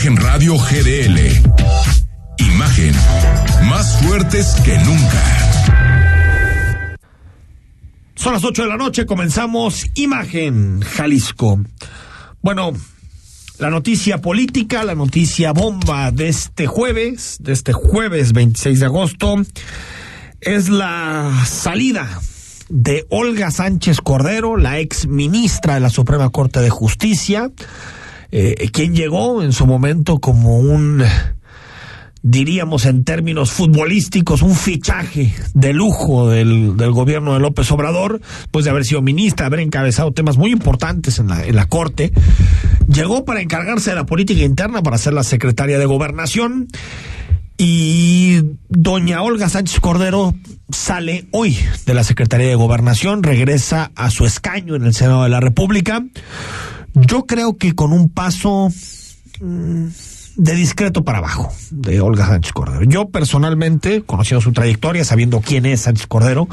Imagen Radio GDL. Imagen más fuertes que nunca. Son las 8 de la noche, comenzamos Imagen Jalisco. Bueno, la noticia política, la noticia bomba de este jueves, de este jueves 26 de agosto, es la salida de Olga Sánchez Cordero, la ex ministra de la Suprema Corte de Justicia, eh, quien llegó en su momento como un, diríamos en términos futbolísticos, un fichaje de lujo del, del gobierno de López Obrador, pues de haber sido ministra, haber encabezado temas muy importantes en la, en la Corte, llegó para encargarse de la política interna, para ser la secretaria de Gobernación, y doña Olga Sánchez Cordero sale hoy de la Secretaría de Gobernación, regresa a su escaño en el Senado de la República. Yo creo que con un paso mmm, de discreto para abajo de Olga Sánchez Cordero. Yo personalmente, conociendo su trayectoria, sabiendo quién es Sánchez Cordero,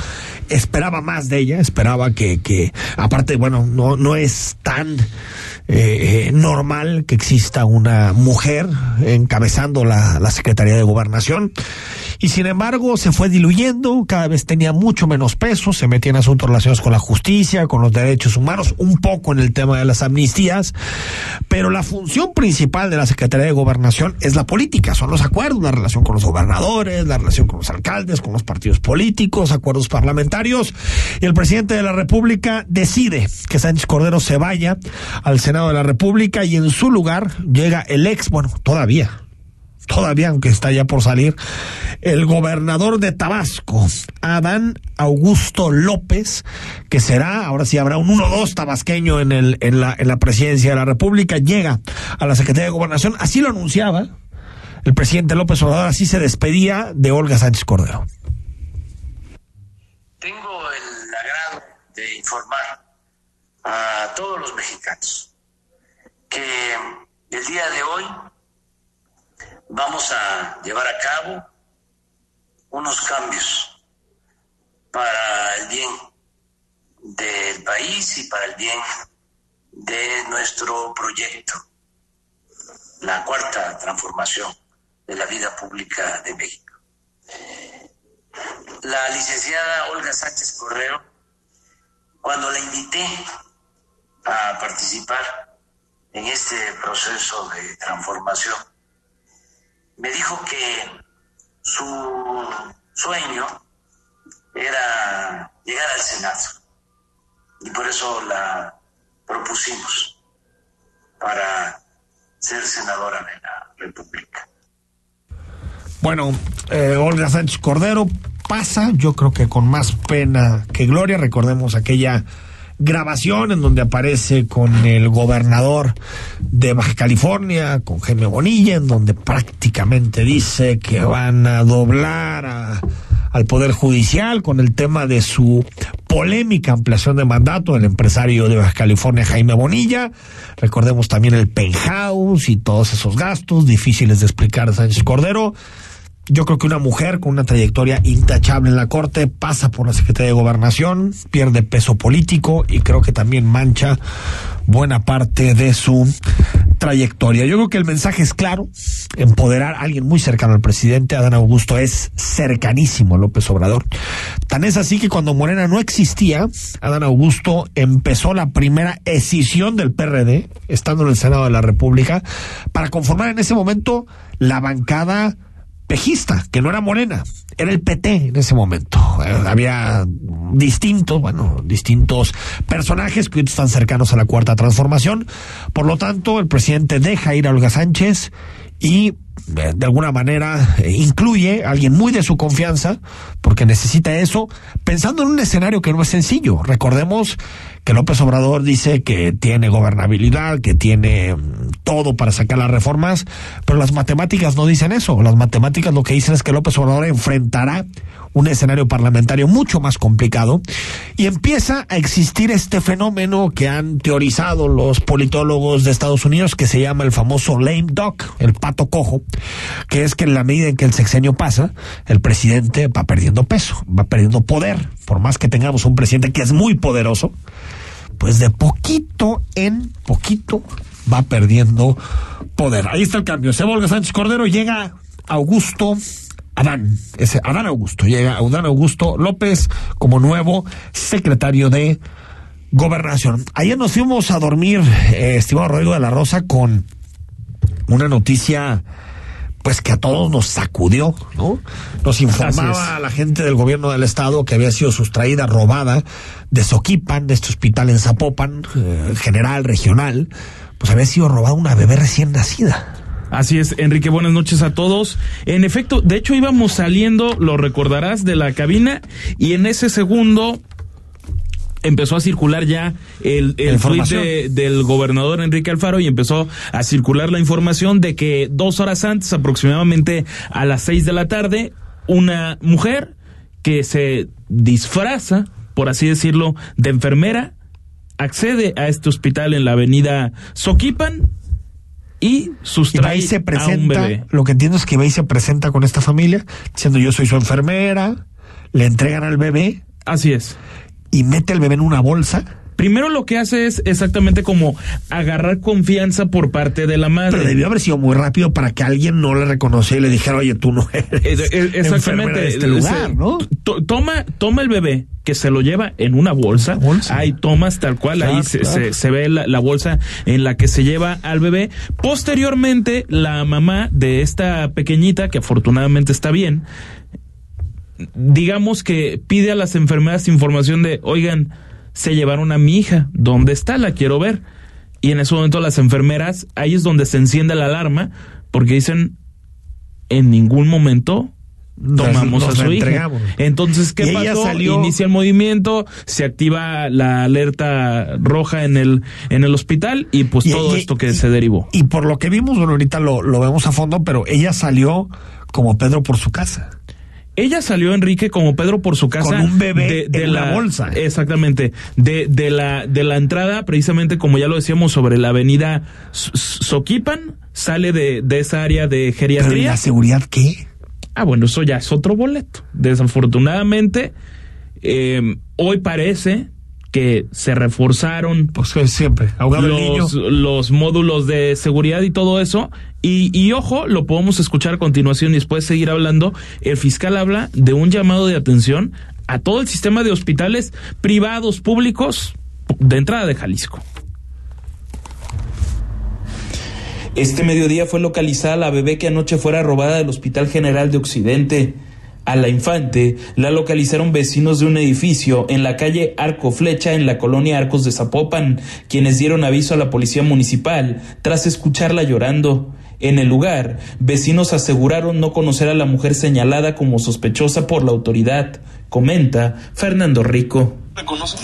esperaba más de ella, esperaba que, que aparte, bueno, no, no es tan eh, normal que exista una mujer encabezando la, la Secretaría de Gobernación. Y sin embargo, se fue diluyendo, cada vez tenía mucho menos peso, se metía en asuntos relacionados con la justicia, con los derechos humanos, un poco en el tema de las amnistías, pero la función principal de la Secretaría de Gobernación es la política, son los acuerdos, la relación con los gobernadores, la relación con los alcaldes, con los partidos políticos, acuerdos parlamentarios, y el presidente de la República decide que Sánchez Cordero se vaya al Senado de la República y en su lugar llega el ex, bueno, todavía, todavía, aunque está ya por salir, el gobernador de Tabasco, Adán Augusto López, que será, ahora sí habrá un 1-2 tabasqueño en, la, la presidencia de la República, llega a la Secretaría de Gobernación, así lo anunciaba el presidente López Obrador, así se despedía de Olga Sánchez Cordero. Tengo el agrado de informar a todos los mexicanos que el día de hoy vamos a llevar a cabo unos cambios para el bien del país y para el bien de nuestro proyecto, la cuarta transformación de la vida pública de México. La licenciada Olga Sánchez Correo, cuando la invité a participar en este proceso de transformación, me dijo que su sueño era llegar al Senado y por eso la propusimos para ser senadora de la República. Bueno, eh, Olga Sánchez Cordero pasa, yo creo que con más pena que gloria, recordemos aquella grabación en donde aparece con el gobernador de Baja California, con Jaime Bonilla, en donde prácticamente dice que van a doblar a, al Poder Judicial con el tema de su polémica ampliación de mandato del empresario de Baja California, Jaime Bonilla. Recordemos también el penthouse y todos esos gastos difíciles de explicar Sánchez Cordero. Yo creo que una mujer con una trayectoria intachable en la Corte pasa por la Secretaría de Gobernación, pierde peso político y creo que también mancha buena parte de su trayectoria. Yo creo que el mensaje es claro, empoderar a alguien muy cercano al presidente, Adán Augusto es cercanísimo a López Obrador. Tan es así que cuando Morena no existía, Adán Augusto empezó la primera escisión del PRD, estando en el Senado de la República, para conformar en ese momento la bancada pejista, que no era Morena, era el PT en ese momento. Eh, había distintos, bueno, distintos personajes que están cercanos a la cuarta transformación. Por lo tanto, el presidente deja ir a Olga Sánchez y de alguna manera incluye a alguien muy de su confianza, porque necesita eso, pensando en un escenario que no es sencillo. Recordemos que López Obrador dice que tiene gobernabilidad, que tiene todo para sacar las reformas, pero las matemáticas no dicen eso. Las matemáticas lo que dicen es que López Obrador enfrentará un escenario parlamentario mucho más complicado y empieza a existir este fenómeno que han teorizado los politólogos de Estados Unidos que se llama el famoso lame duck, el pato cojo, que es que en la medida en que el sexenio pasa, el presidente va perdiendo peso, va perdiendo poder, por más que tengamos un presidente que es muy poderoso, pues de poquito en poquito va perdiendo poder. Ahí está el cambio. Se volga Sánchez Cordero, llega Augusto Adán, ese Adán Augusto, llega Adán Augusto López como nuevo secretario de Gobernación. Ayer nos fuimos a dormir, eh, estimado Rodrigo de la Rosa, con una noticia pues que a todos nos sacudió, ¿no? Nos informaba a la gente del gobierno del estado que había sido sustraída, robada de Soquipan, de este hospital en Zapopan, eh, general, regional, pues había sido robada una bebé recién nacida. Así es, Enrique, buenas noches a todos. En efecto, de hecho íbamos saliendo, lo recordarás, de la cabina y en ese segundo empezó a circular ya el, el tweet del gobernador Enrique Alfaro y empezó a circular la información de que dos horas antes, aproximadamente a las seis de la tarde, una mujer que se disfraza, por así decirlo, de enfermera, accede a este hospital en la avenida Soquipan y sustrae se presenta, Lo que entiendo es que va se presenta con esta familia, diciendo yo soy su enfermera, le entregan al bebé. Así es. Y mete al bebé en una bolsa. Primero lo que hace es exactamente como agarrar confianza por parte de la madre. Pero debió haber sido muy rápido para que alguien no le reconociera y le dijera, oye, tú no eres eh, eh, exactamente de este lugar, ¿no? Toma, toma el bebé, que se lo lleva en una bolsa. Ahí tomas tal cual, ahí se, se, ve la, la, bolsa en la que se lleva al bebé. Posteriormente, la mamá de esta pequeñita, que afortunadamente está bien, digamos que pide a las enfermeras información de, oigan, se llevaron a mi hija, ¿dónde está? La quiero ver. Y en ese momento las enfermeras, ahí es donde se enciende la alarma, porque dicen, en ningún momento tomamos a su hija. Entonces, ¿qué pasó? Inicia el movimiento, se activa la alerta roja en el, en el hospital y pues todo esto que se derivó. Y por lo que vimos, bueno, ahorita lo, lo vemos a fondo, pero ella salió como Pedro por su casa. Ella salió, Enrique, como Pedro por su casa. Con un bebé de, la, bolsa. Exactamente. De, de, la, de la entrada, precisamente como ya lo decíamos, sobre la avenida Soquipan, sale de, de esa área de geriatría. ¿Pero la seguridad qué? Ah, bueno, eso ya es otro boleto. Desafortunadamente, eh, hoy parece que se reforzaron pues siempre los, los módulos de seguridad y todo eso. Y, y, ojo lo podemos escuchar a continuación y después seguir hablando. El fiscal habla de un llamado de atención a todo el sistema de hospitales privados públicos de entrada de Jalisco. Este mediodía fue localizada la bebé que anoche fuera robada del Hospital General de Occidente. A la infante la localizaron vecinos de un edificio en la calle Arco Flecha en la colonia Arcos de Zapopan, quienes dieron aviso a la policía municipal tras escucharla llorando. En el lugar, vecinos aseguraron no conocer a la mujer señalada como sospechosa por la autoridad, comenta Fernando Rico.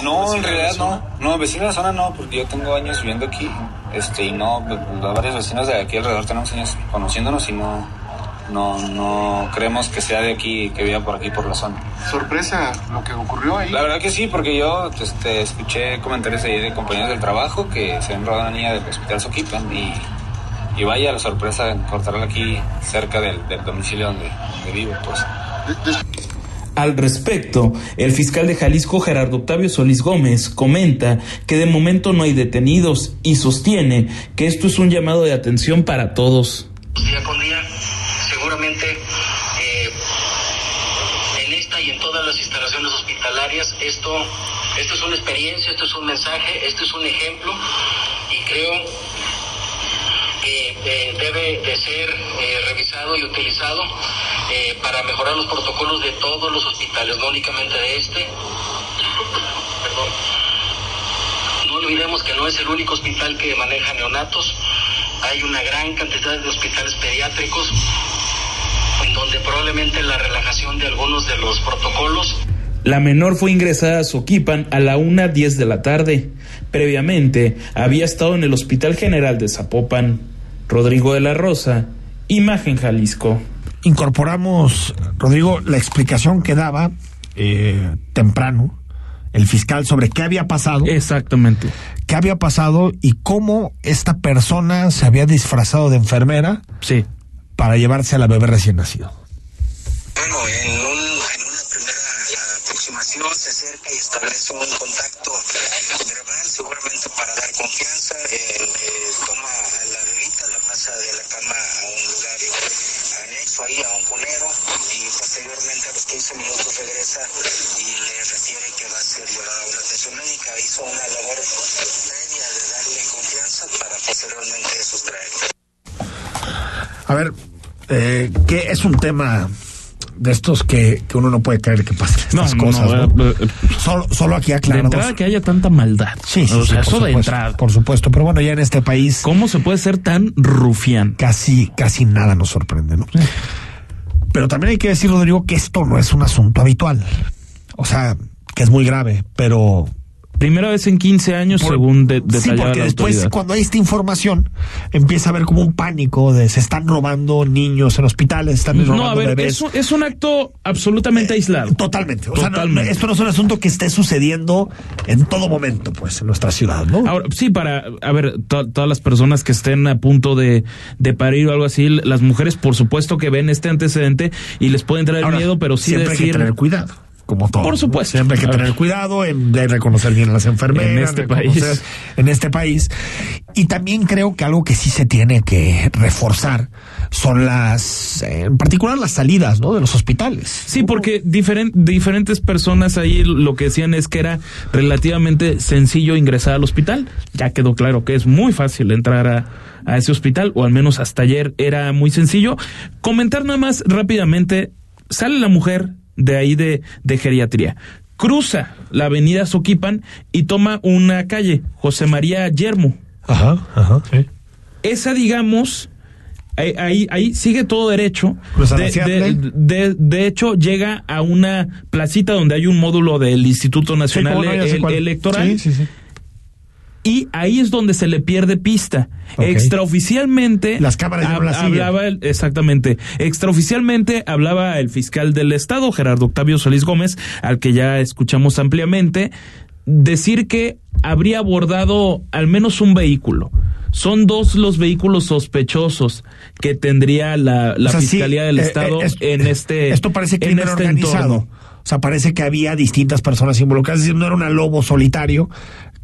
No, en realidad no. No, vecinos de la zona no, porque yo tengo años viviendo aquí. Este, y no, pues, varios vecinos de aquí alrededor tenemos años conociéndonos y no, no, no creemos que sea de aquí, que viva por aquí, por la zona. ¿Sorpresa lo que ocurrió ahí? La verdad que sí, porque yo este, escuché comentarios ahí de compañeros del trabajo que se han robado una niña del hospital Soquipan y, y vaya la sorpresa de encontrarla aquí cerca del, domicilio donde, donde vivo, pues. Al respecto, el fiscal de Jalisco Gerardo Octavio Solís Gómez comenta que de momento no hay detenidos y sostiene que esto es un llamado de atención para todos. Día con día, eh, en esta y en todas las instalaciones hospitalarias, esto, esto es una experiencia, esto es un mensaje, esto es un ejemplo y creo que eh, debe de ser eh, revisado y utilizado para mejorar los protocolos de todos los hospitales, no únicamente de este. Perdón. No olvidemos que no es el único hospital que maneja neonatos. Hay una gran cantidad de hospitales pediátricos probablemente la relajación de algunos de los protocolos la menor fue ingresada a Soquipan a la 1.10 de la tarde. Previamente había estado en el Hospital General de Zapopan. Rodrigo de la Rosa, Imagen Jalisco incorporamos, Rodrigo, la explicación que daba eh, temprano el fiscal sobre qué había pasado. Exactamente. Qué había pasado y cómo esta persona se había disfrazado de enfermera. Sí. Para llevarse a la bebé recién nacido bueno, en, un, una primera aproximación se acerca y establece un contacto verbal, seguramente para dar confianza. Eh, eh, toma la bebita, la pasa de la cama a un lugar anexo ahí, a un cunero, y posteriormente a los 15 minutos regresa y le refiere que va a ser llevada a una atención médica. Hizo una labor previa de darle confianza para posteriormente sustraerlo. A ver, eh, que es un tema de estos que, que uno no puede creer que pasen estas No, cosas. no, ¿no? eh, eh, Solo, solo aquí de aclaramos. entrada que haya tanta maldad. Sí, sí, o sea, eso de entrada. Por supuesto, pero bueno, ya en este país ¿Cómo se puede ser tan rufián? casi, casi nada nos sorprende, ¿no? Pero también hay que decir, Rodrigo, que esto no es un asunto habitual. O sea, que es muy grave, pero Primera vez en 15 años, Por- según de, sí, porque la después autoridad. cuando hay esta información empieza a haber como un pánico de se están robando niños en hospitales, están robando No, a ver, bebés. es un, es un acto absolutamente aislado. Totalmente. O sea, no- Totalmente. esto no es un asunto que esté sucediendo en todo momento, pues, en nuestra ciudad, ¿no? Ahora, sí, para, a ver, to- todas las personas que estén a punto de, de parir o algo así, las mujeres, por supuesto que ven este antecedente y les puede entrar el Ahora, miedo, pero sí siempre hay que decir. tener cuidado. Como todo. Por ¿no? supuesto. Siempre hay que tener cuidado en de reconocer bien a las enfermeras. En este país. En este país. Y también creo que algo que sí se tiene que reforzar son las, eh, en particular las salidas, ¿no? De los hospitales. Sí, porque diferen- diferentes personas ahí lo que decían es que era relativamente sencillo ingresar al hospital. Ya quedó claro que es muy fácil entrar a, a ese hospital, o al menos hasta ayer era muy sencillo. Comentar nada más rápidamente, sale la mujer de ahí de, de geriatría, cruza la avenida Soquipan y toma una calle, José María Yermo. Ajá, ajá, sí. Esa, digamos, ahí, ahí, ahí sigue todo derecho. Cruza De, de, de- de hecho, llega a una placita donde hay un módulo del Instituto Nacional no, cuál. Electoral. Sí, sí, sí. Y ahí es donde se le pierde pista. Extraoficialmente. Las cámaras hab- la hablaba el- exactamente. Extraoficialmente hablaba el fiscal del Estado, Gerardo Octavio Solís Gómez, al que ya escuchamos ampliamente, decir que habría abordado al menos un vehículo. Son dos los vehículos sospechosos que tendría la, la O sea, sí, Fiscalía del eh, Estado eh, es- en este. Esto parece en crimen este organizado. entorno. O sea, parece que había distintas personas involucradas. Es decir, no era un lobo solitario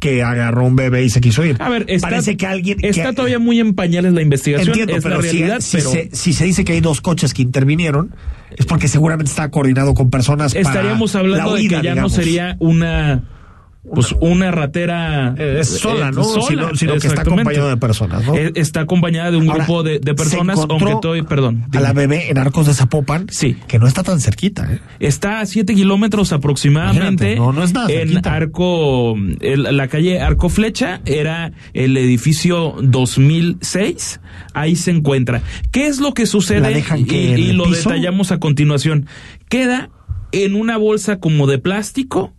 que agarró un bebé y se quiso ir. A ver, está, parece que alguien. está que- todavía muy en pañales la investigación. Entiendo, es pero, la realidad, si, pero. se, si se dice que hay dos coches que intervinieron, es porque seguramente está coordinado con personas. para estaríamos hablando la de que ya digamos. no sería una pues una ratera Eh, es sola, eh, ¿no? sola, sino sino que está acompañado de personas, ¿no? Eh, está acompañada de un Ahora, grupo de, personas aunque estoy perdón A la bebé en Arcos de Zapopan. Sí. Que no está tan cerquita, ¿eh? está a 7 kilómetros aproximadamente Imagínate, no, no es nada en cerquita. Arco el- la calle Arco Flecha era el edificio 2006 ahí se encuentra ¿qué es lo que La sucede? dejan y, que lo piso. detallamos a continuación queda en una bolsa como de plástico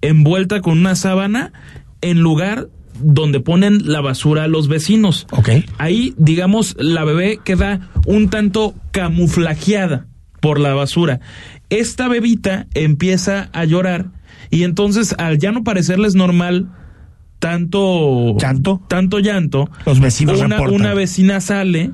envuelta con una sábana en lugar donde ponen la basura a los vecinos. Ok. Ahí, digamos, la bebé queda un tanto camuflajeada por la basura. Esta bebita empieza a llorar y entonces al ya no parecerles normal tanto ¿Llanto? tanto llanto, Los vecinos una, reportan. una vecina sale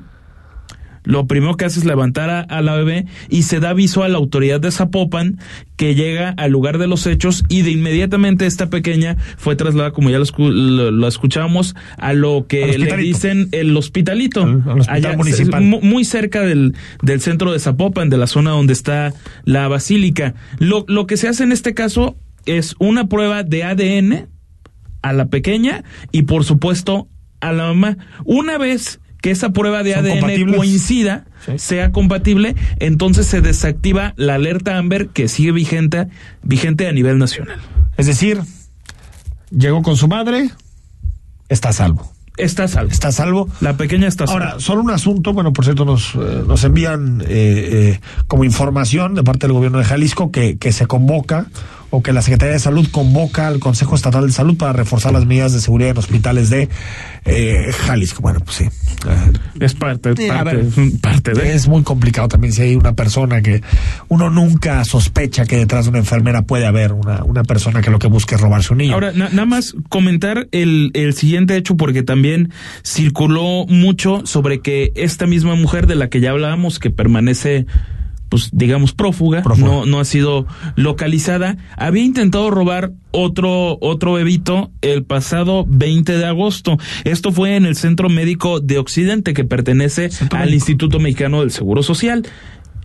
lo primero que hace es levantar a, a la bebé y se da aviso a la autoridad de Zapopan que llega al lugar de los hechos y de inmediatamente esta pequeña fue trasladada, como ya lo, escu- lo- lo escuchábamos, a lo que le dicen el hospitalito. Al- al hospital municipal. mu- Muy cerca del, del centro de Zapopan, de la zona donde está la basílica. Lo, lo que se hace en este caso es una prueba de ADN a la pequeña y por supuesto a la mamá. Una vez que esa prueba de ¿Son ADN coincida, Sí. sea compatible, entonces se desactiva la alerta Amber que sigue vigente, vigente a nivel nacional. Es decir, llegó con su madre, está a salvo. Está a salvo. Está a salvo. La pequeña está a salvo. Ahora, solo un asunto, bueno, por cierto, nos, eh, nos envían eh, eh, como información de parte del gobierno de Jalisco que, que se convoca o que la Secretaría de Salud convoca al Consejo Estatal de Salud para reforzar las medidas de seguridad en hospitales de eh, Jalisco. Bueno, pues sí. Eh, es parte, Sí, a parte, ver, parte de... es muy complicado también si hay una persona que uno nunca sospecha que detrás de una enfermera puede haber una, una persona que lo que busca es robarse un niño. Ahora, na- nada más comentar el, el siguiente hecho porque también circuló mucho sobre que esta misma mujer de la que ya hablábamos, que permanece, pues digamos, prófuga, Prófuga. No, no ha sido localizada, había intentado robar otro, otro bebito el pasado 20 de agosto. Esto fue en el Centro Médico de Occidente que pertenece Centro al Médico. Instituto Mexicano del Seguro Social.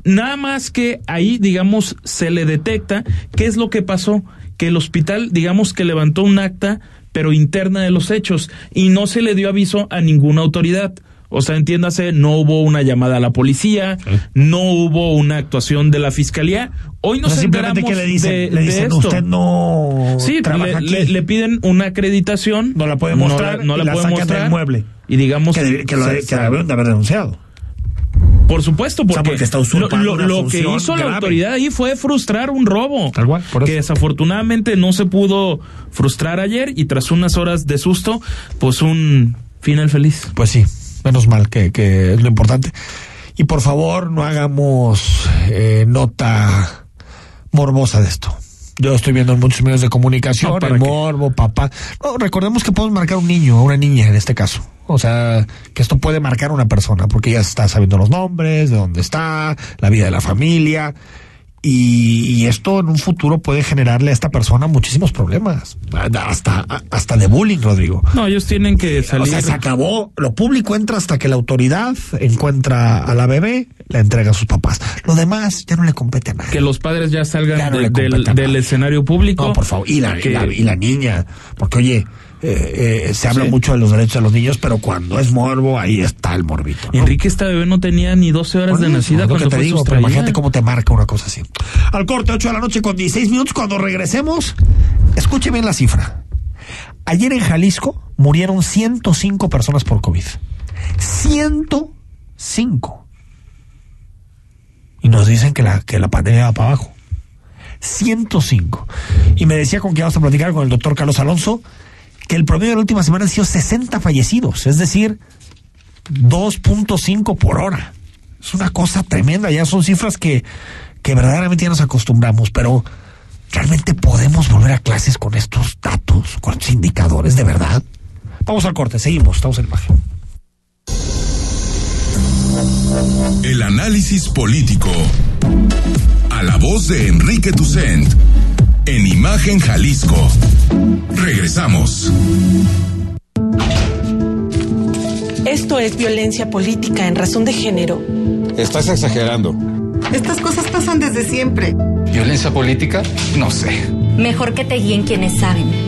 Nada más que ahí, digamos, se le detecta qué es lo que pasó, que el hospital, digamos, que levantó un acta, pero interna de los hechos, y no se le dio aviso a ninguna autoridad. O sea, entiéndase, no hubo una llamada a la policía, no hubo una actuación de la fiscalía. Hoy nos O sea, simplemente enteramos que le dicen, de, le de dicen esto. usted no Sí, trabaja le, aquí. le- le piden una acreditación. No la puede mostrar No, la, la puede del mostrar. mueble. Y digamos que, lo se- que debieron de haber denunciado. Por supuesto, sea, porque, porque está lo, lo- que hizo la autoridad ahí fue frustrar un robo. Tal cual, por eso. Que desafortunadamente no se pudo frustrar ayer y tras unas horas de susto, pues un final feliz. Pues sí, menos mal que, que es lo importante. Y por favor, no hagamos eh, nota morbosa de esto. Yo estoy viendo en muchos medios de comunicación, No, ¿para el morbo, papá. No, recordemos que podemos marcar un niño o una niña en este caso. O sea, que esto puede marcar a una persona porque ya está sabiendo los nombres, de dónde está, la vida de la familia. Y, y esto en un futuro puede generarle a esta persona muchísimos problemas. Hasta, hasta de bullying, Rodrigo. No, ellos tienen que O salir. sea, se acabó. Lo público entra hasta que la autoridad encuentra a la bebé, la entrega a sus papás. Lo demás ya no le compete a nadie. que los padres ya salgan Ya no de- le del, del escenario público. No, por favor. Y la, y Que- la, y la niña. Porque, oye, eh, eh, se habla Sí. mucho de los derechos de los niños, pero cuando es morbo, ahí está el morbito. ¿no? Enrique, esta bebé no tenía ni 12 horas de nacida es lo cuando que te fue digo, pero sustraída. imagínate cómo te marca una cosa así. Al corte, 8 de la noche con 16 minutos. Cuando regresemos, escuche bien la cifra. Ayer en Jalisco murieron 105 personas por COVID. 105. Y nos dicen que la, que la pandemia va para abajo. 105. Y me decía con que vamos a platicar con el doctor Carlos Alonso que el promedio de la última semana han sido 60 fallecidos, es decir, 2.5 por hora. Es una cosa tremenda, ya son cifras que, que verdaderamente ya nos acostumbramos, pero ¿realmente podemos volver a clases con estos datos, con estos indicadores, de verdad? Vamos al corte, seguimos, estamos en imagen. El análisis político. A la voz de Enrique Tucent. En Imagen Jalisco. Regresamos. Esto es violencia política en razón de género. Estás exagerando. Estas cosas pasan desde siempre. ¿Violencia política? No sé. Mejor que te guíen quienes saben.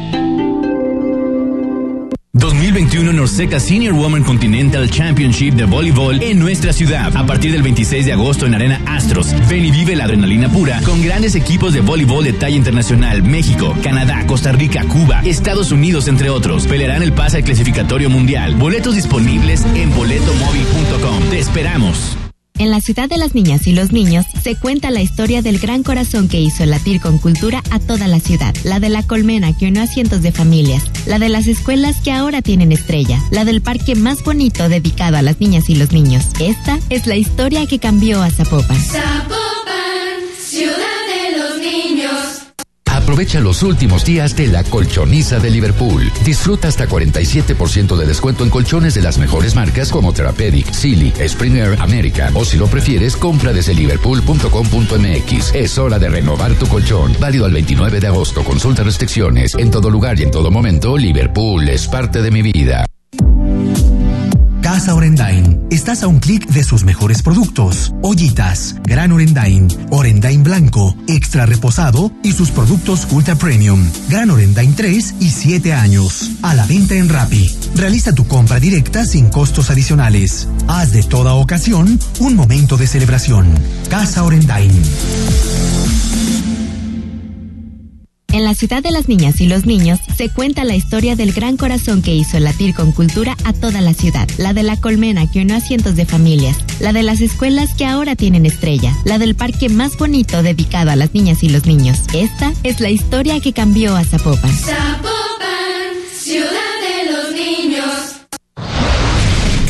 2021 Norseca Senior Women Continental Championship de voleibol en nuestra ciudad. A partir del 26 de agosto en Arena Astros. Ven y vive la adrenalina pura con grandes equipos de voleibol de talla internacional. México, Canadá, Costa Rica, Cuba, Estados Unidos, entre otros. Pelearán el pase al clasificatorio mundial. Boletos disponibles en boletomóvil.com. Te esperamos. En la ciudad de las niñas y los niños se cuenta la historia del gran corazón que hizo latir con cultura a toda la ciudad. La de la colmena que unió a cientos de familias. La de las escuelas que ahora tienen estrella. La del parque más bonito dedicado a las niñas y los niños. Esta es la historia que cambió a Zapopan. Zapopan, ciudad. Aprovecha los últimos días de la colchoniza de Liverpool. Disfruta hasta 47% de descuento en colchones de las mejores marcas como Therapeutic, Silly, Springer, America o si lo prefieres, compra desde liverpool.com.mx. Es hora de renovar tu colchón. Válido al 29 de agosto. Consulta restricciones. En todo lugar y en todo momento, Liverpool es parte de mi vida. Casa Orendain. Estás a un clic de sus mejores productos. Ollitas, Gran Orendain, Orendain Blanco, Extra Reposado y sus productos Ultra Premium. Gran Orendain 3 y 7 años. A la venta en Rappi. Realiza tu compra directa sin costos adicionales. Haz de toda ocasión un momento de celebración. Casa Orendain. En la ciudad de las niñas y los niños se cuenta la historia del gran corazón que hizo latir con cultura a toda la ciudad. La de la colmena que unió a cientos de familias. La de las escuelas que ahora tienen estrella. La del parque más bonito dedicado a las niñas y los niños. Esta es la historia que cambió a Zapopan. Zapopan, ciudad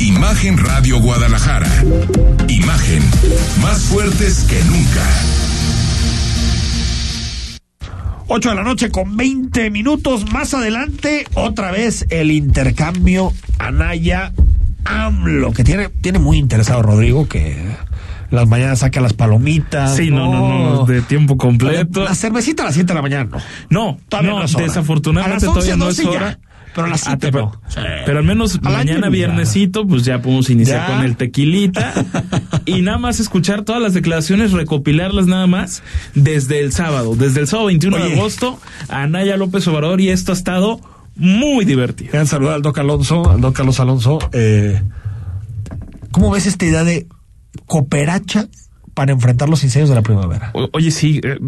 Imagen Radio Guadalajara. Imagen, más fuertes que nunca. 8 de la noche con 20 minutos. Más adelante, otra vez el intercambio Anaya AMLO, que tiene, tiene muy interesado Rodrigo, que las mañanas saca las palomitas. Sí, no, no, no, de tiempo completo. La cervecita a las 7 de la mañana, no. No, Todavía no, no es hora. desafortunadamente A las 11, todavía no es 12 ya, hora. Pero a las Ah, 7 te- no. Pero al menos mañana viernesito, pues ya podemos iniciar Ya. con el tequilita y nada más escuchar todas las declaraciones, recopilarlas nada más desde el sábado, desde el sábado 21 de agosto, a Anaya López Obrador y esto ha estado muy divertido. Quedan saludar al Doc Alonso, al Doc Carlos Alonso. Eh, ¿Cómo ves esta idea de cooperacha para enfrentar los incendios de la primavera? O- Oye, sí. eh,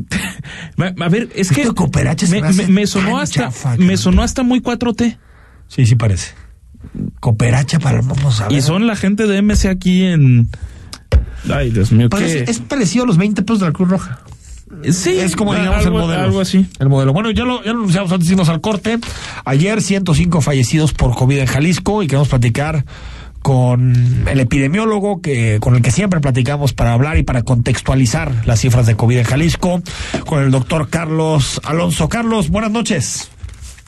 a ver, es que me, me me- sonó hasta chafa, me sonó hasta muy 4T. Sí, sí parece. Cooperacha para vamos a ver. Y son la gente de MC aquí en Ay, Dios mío, qué- es, parecido a los 20 pesos de la Cruz Roja. Sí, es como digamos algo- el modelo. algo así. El modelo. Bueno, ya lo, ya lo anunciamos antes de irnos al corte. Ayer 105 fallecidos por COVID en Jalisco y queremos platicar con el epidemiólogo que con el que siempre platicamos para hablar y para contextualizar las cifras de COVID en Jalisco, con el doctor Carlos Alonso. Carlos, buenas noches.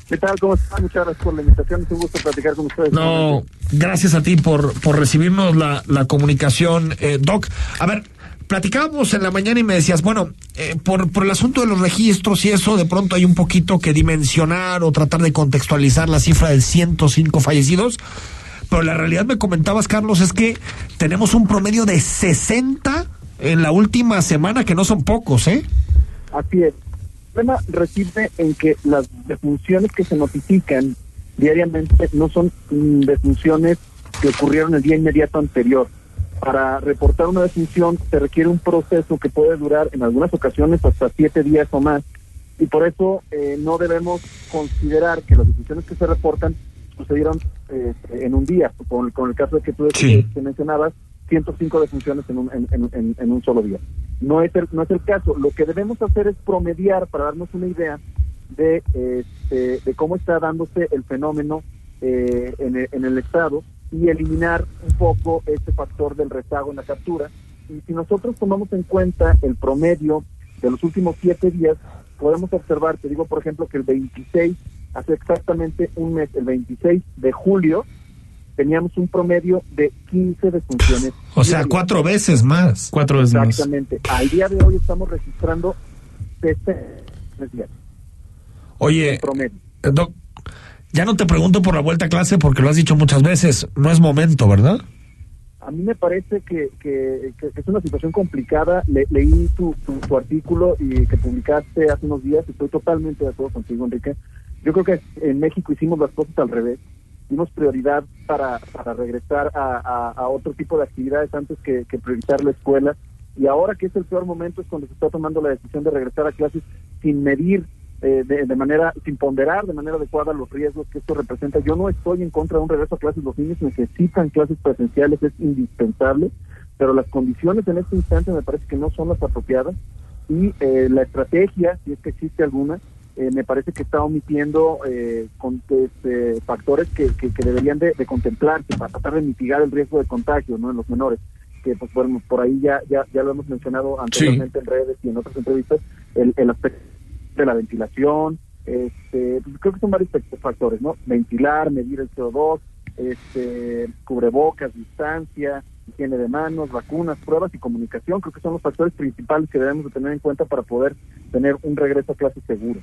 ¿Qué tal? ¿Cómo están? Muchas gracias por la invitación. Es un gusto platicar con ustedes. No, gracias a ti por, por recibirnos la, la comunicación, eh, Doc. A ver, platicábamos en la mañana y me decías, bueno, eh, por, por el asunto de los registros y eso, de pronto hay un poquito que dimensionar o tratar de contextualizar la cifra de 105 fallecidos. Pero la realidad me comentabas, Carlos, es que tenemos un promedio de 60 en la última semana, que no son pocos, ¿eh? Así es. El problema reside en que las defunciones que se notifican diariamente no son defunciones que ocurrieron el día inmediato anterior. Para reportar una defunción se requiere un proceso que puede durar en algunas ocasiones hasta siete días o más. Y por eso eh, no debemos considerar que las defunciones que se reportan sucedieron eh, en un día, con, con el caso de que tú Sí. que mencionabas, 105 defunciones en un, en, en- en- en un solo día. No es, el, no es el caso. Lo que debemos hacer es promediar para darnos una idea de, este, de cómo está dándose el fenómeno eh, en, el, en el Estado y eliminar un poco este factor del rezago en la captura. Y si nosotros tomamos en cuenta el promedio de los últimos siete días, podemos observar, te digo por ejemplo que el 26, hace exactamente un mes, el 26 de julio, teníamos un promedio de 15 defunciones. O sea, cuatro veces más. Cuatro veces más. Exactamente. Al día de hoy estamos registrando este días. Oye, Doc, ya no te pregunto por la vuelta a clase porque lo has dicho muchas veces, no es momento, ¿verdad? A mí me parece que, que- que es una situación complicada. Le- leí tu, tu, tu artículo y que publicaste hace unos días. Estoy totalmente de acuerdo contigo, Enrique. Yo creo que en México hicimos las cosas al revés. Dimos prioridad para, para regresar a, a- otro tipo de actividades antes que, que priorizar la escuela. Y ahora que es el peor momento es cuando se está tomando la decisión de regresar a clases sin medir eh, de, de manera, sin ponderar de manera adecuada los riesgos que esto representa. Yo no estoy en contra de un regreso a clases, los niños necesitan clases presenciales, es indispensable, pero las condiciones en este instante me parece que no son las apropiadas y eh, la estrategia, si es que existe alguna, eh, me parece que está omitiendo eh, con, este, factores que, que, que deberían de, de contemplarse para tratar de mitigar el riesgo de contagio ¿no? en los menores que pues bueno, por ahí ya, ya ya lo hemos mencionado anteriormente en redes y en otras entrevistas el, el aspecto de la ventilación este pues, creo que son varios factores no ventilar medir el CO2 este cubrebocas distancia higiene de manos vacunas pruebas y comunicación creo que son los factores principales que debemos de tener en cuenta para poder tener un regreso a clases seguro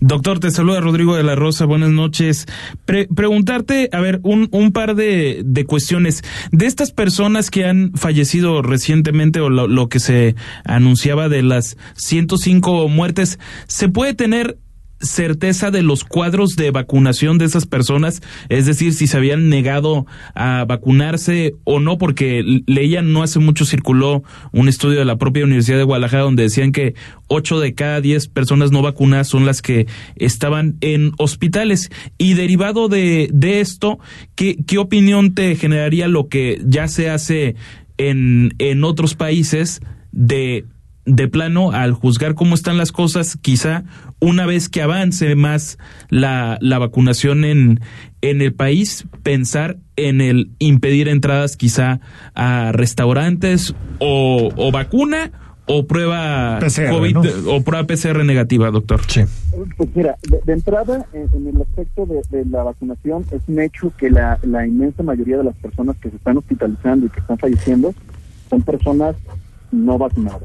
Doctor, te saluda Rodrigo de la Rosa, buenas noches. Pre- preguntarte, a ver, un, un par de, de cuestiones. De estas personas que han fallecido recientemente o lo, que se anunciaba de las 105 muertes, ¿se puede tener certeza de los cuadros de vacunación de esas personas? Es decir, si se habían negado a vacunarse o no, porque leía no hace mucho circuló un estudio de la propia Universidad de Guadalajara donde decían que 8 de cada 10 personas no vacunadas son las que estaban en hospitales. Y derivado de, de esto, ¿qué, ¿qué opinión te generaría lo que ya se hace en, en otros países de de plano, al juzgar cómo están las cosas, quizá una vez que avance más la, la vacunación en, en el país, pensar en el impedir entradas quizá a restaurantes o, o vacuna o prueba PCR, COVID ¿no? o prueba PCR negativa, doctor. Sí. Pues mira, de, de entrada, en, en el aspecto de, de la vacunación, es un hecho que la, la inmensa mayoría de las personas que se están hospitalizando y que están falleciendo son personas no vacunadas.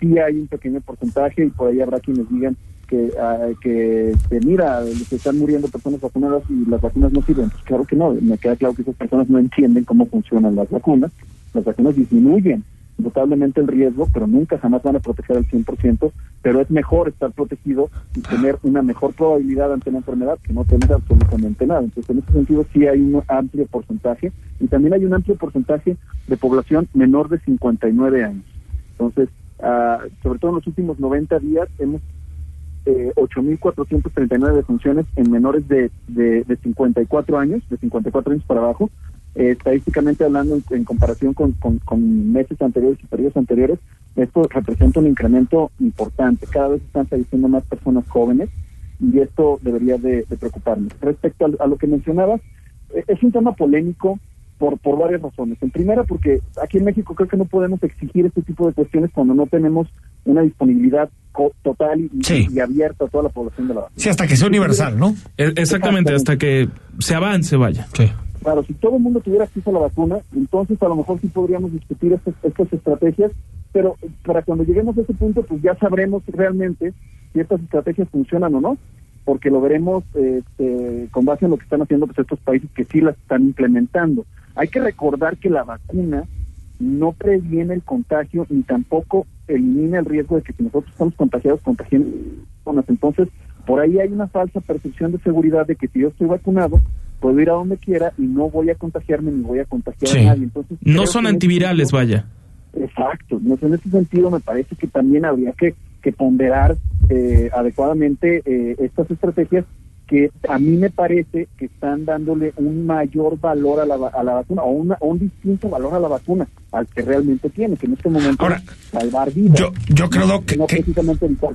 Sí hay un pequeño porcentaje y por ahí habrá quienes digan que, ah, que, que mira, se están muriendo personas vacunadas y las vacunas no sirven. Pues claro que no, me queda claro que esas personas no entienden cómo funcionan las vacunas. Las vacunas disminuyen notablemente el riesgo, pero nunca jamás van a proteger al 100%, pero es mejor estar protegido y tener una mejor probabilidad ante la enfermedad que no tener absolutamente nada. Entonces, en ese sentido sí hay un amplio porcentaje y también hay un amplio porcentaje de población menor de 59 años. Entonces, ah, sobre todo en los últimos 90 días hemos eh, 8.439 defunciones en menores de, de, de 54 años, de 54 años para abajo, eh, estadísticamente hablando en, comparación con, con, con meses anteriores y periodos anteriores, esto representa un incremento importante. Cada vez están falleciendo más personas jóvenes y esto debería de, de preocuparnos. Respecto a, a, lo que mencionabas, eh, es un tema polémico por, por varias razones. En primera, porque aquí en México creo que no podemos exigir este tipo de cuestiones cuando no tenemos una disponibilidad total y, sí. y, abierta a toda la población de la vacuna. Sí, hasta que sea universal, ¿no? Exactamente, Exactamente. hasta que se avance, vaya. Sí. Claro, si todo el mundo tuviera acceso a la vacuna, entonces a lo mejor sí podríamos discutir estas, estas estrategias, pero para cuando lleguemos a ese punto, pues ya sabremos realmente si estas estrategias funcionan o no, porque lo veremos este, con base en lo que están haciendo pues, estos países que sí las están implementando. Hay que recordar que la vacuna no previene el contagio ni tampoco elimina el riesgo de que si nosotros estamos contagiados, contagien personas. Entonces, por ahí hay una falsa percepción de seguridad de que si yo estoy vacunado, puedo ir a donde quiera y no voy a contagiarme ni voy a contagiar sí. a nadie. Entonces, no son antivirales, sentido, vaya. Exacto. Entonces, en ese sentido me parece que también habría que, que ponderar eh, adecuadamente eh, estas estrategias que a mí me parece que están dándole un mayor valor a la, a la vacuna o, una, un distinto valor a la vacuna al que realmente tiene, que en este momento Ahora, es salvar vidas. Yo, yo creo no, que, no que, precisamente evitar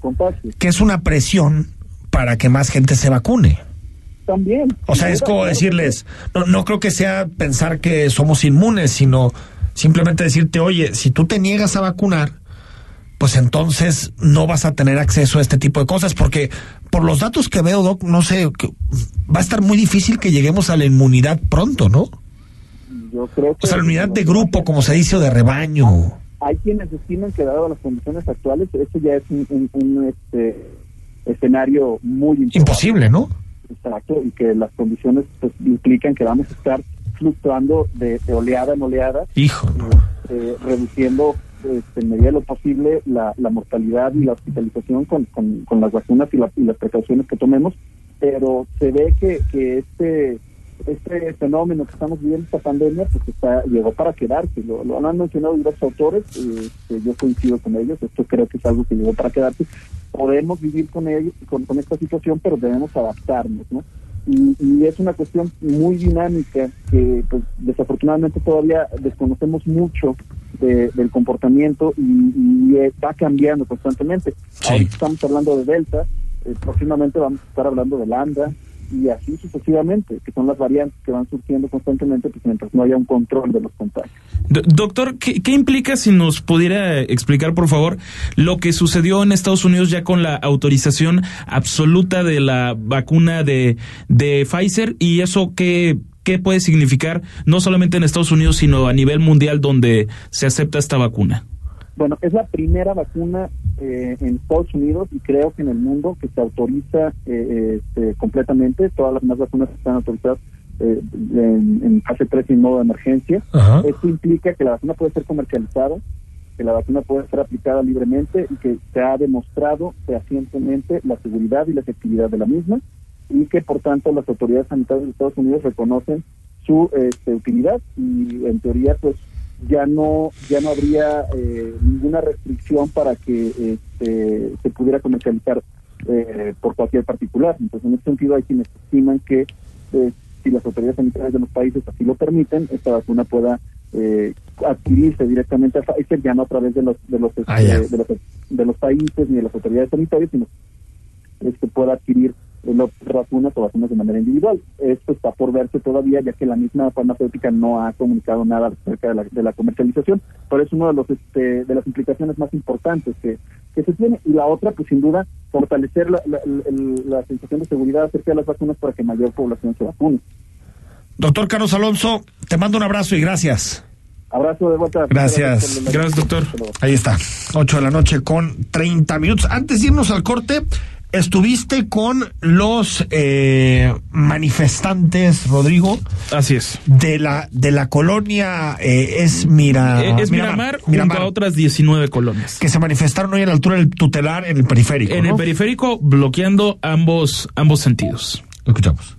que es una presión para que más gente se vacune. También. O sea, es como decirles, no, no creo que sea pensar que somos inmunes, sino simplemente decirte, oye, si tú te niegas a vacunar, pues entonces no vas a tener acceso a este tipo de cosas, porque por los datos que veo, Doc, no sé, que va a estar muy difícil que lleguemos a la inmunidad pronto, ¿no? Yo creo que o sea, la inmunidad de grupo, como se dice, o de rebaño. Hay quienes estiman que dado las condiciones actuales, esto ya es un, un, un este, escenario muy improbable. imposible, ¿no? Exacto, y que las condiciones pues, implican que vamos a estar fluctuando de, de oleada en oleada, Hijo, eh, reduciendo este, en medida de lo posible la, mortalidad y la hospitalización con, con, las vacunas y, la, y, las precauciones que tomemos, pero se ve que, este este fenómeno que estamos viviendo, esta pandemia, pues está, llegó para quedarse. Lo, han mencionado diversos autores, este, yo coincido con ellos, esto creo que es algo que llegó para quedarse. Podemos vivir con, ello, con, con esta situación, pero debemos adaptarnos, ¿no? Y, y, es una cuestión muy dinámica que pues desafortunadamente todavía desconocemos mucho de, del comportamiento y, y, va cambiando constantemente. Sí. Ahora estamos hablando de Delta, eh, próximamente vamos a estar hablando de Lambda y así sucesivamente, que son las variantes que van surgiendo constantemente pues mientras no haya un control de los contagios. Doctor, ¿qué, ¿qué, implica si nos pudiera explicar, por favor, lo que sucedió en Estados Unidos ya con la autorización absoluta de la vacuna de, de Pfizer y eso qué, qué puede significar no solamente en Estados Unidos, sino a nivel mundial donde se acepta esta vacuna? Bueno, es la primera vacuna eh, en Estados Unidos y creo que en el mundo que se autoriza eh, este, completamente. Todas las demás vacunas están autorizadas eh, en, en, fase 3 en modo de emergencia. Ajá. Esto implica que la vacuna puede ser comercializada, que la vacuna puede ser aplicada libremente y que se ha demostrado fehacientemente la seguridad y la efectividad de la misma y que por tanto las autoridades sanitarias de Estados Unidos reconocen su este, utilidad y en teoría pues ya no ya no habría eh, ninguna restricción para que este, se pudiera comercializar eh, por cualquier particular. Entonces, en ese sentido, hay quienes estiman que eh, si las autoridades sanitarias de los países así lo permiten, esta vacuna pueda adquirirse directamente a Pfizer ya no a través de los de los, Ah, este, de los de los países ni de las autoridades sanitarias, sino este pueda adquirir las vacunas o vacunas de manera individual. Esto está por verse todavía, ya que la misma farmacéutica no ha comunicado nada acerca de la, de la comercialización, pero es uno de los este, de las implicaciones más importantes que, que se tiene. Y la otra, pues sin duda, fortalecer la, la, el- la sensación de seguridad acerca de las vacunas para que mayor población se vacune. Doctor Carlos Alonso, te mando un abrazo y gracias. Abrazo de vuelta. Gracias. Gracias, doctor. Ahí está, 8 de la noche con 30 minutos. Antes de irnos al corte, estuviste con los eh, manifestantes, Rodrigo. Así es. De la, de la colonia eh, es Mira, Eh, es Miramar, junto a otras 19 colonias. Que se manifestaron hoy a la altura del tutelar en el periférico. En ¿no? el periférico, bloqueando ambos, ambos sentidos. Lo escuchamos.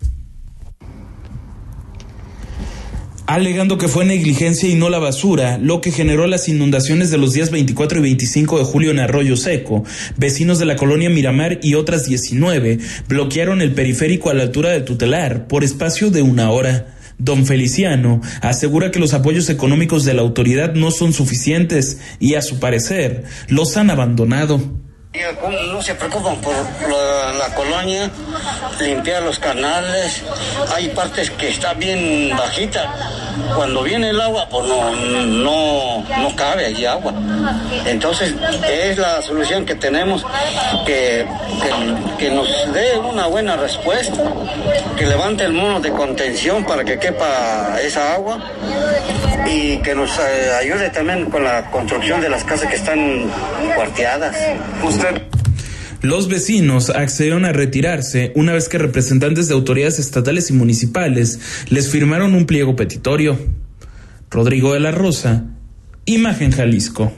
Alegando que fue negligencia y no la basura, lo que generó las inundaciones de los días 24 y 25 de julio en Arroyo Seco. Vecinos de la colonia Miramar y otras 19 bloquearon el periférico a la altura del tutelar por espacio de una hora. Don Feliciano asegura que los apoyos económicos de la autoridad no son suficientes y a su parecer los han abandonado. ¿Cómo no se preocupan por la, colonia, limpiar los canales? Hay partes que está bien bajita. Cuando viene el agua, pues no, no, no cabe allí agua. Entonces, es la solución que tenemos, que, que, nos dé una buena respuesta, que levante el mono de contención para que quepa esa agua y que nos eh, ayude también con la construcción de las casas que están cuarteadas. Los vecinos accedieron a retirarse una vez que representantes de autoridades estatales y municipales les firmaron un pliego petitorio. Rodrigo de la Rosa, Imagen Jalisco.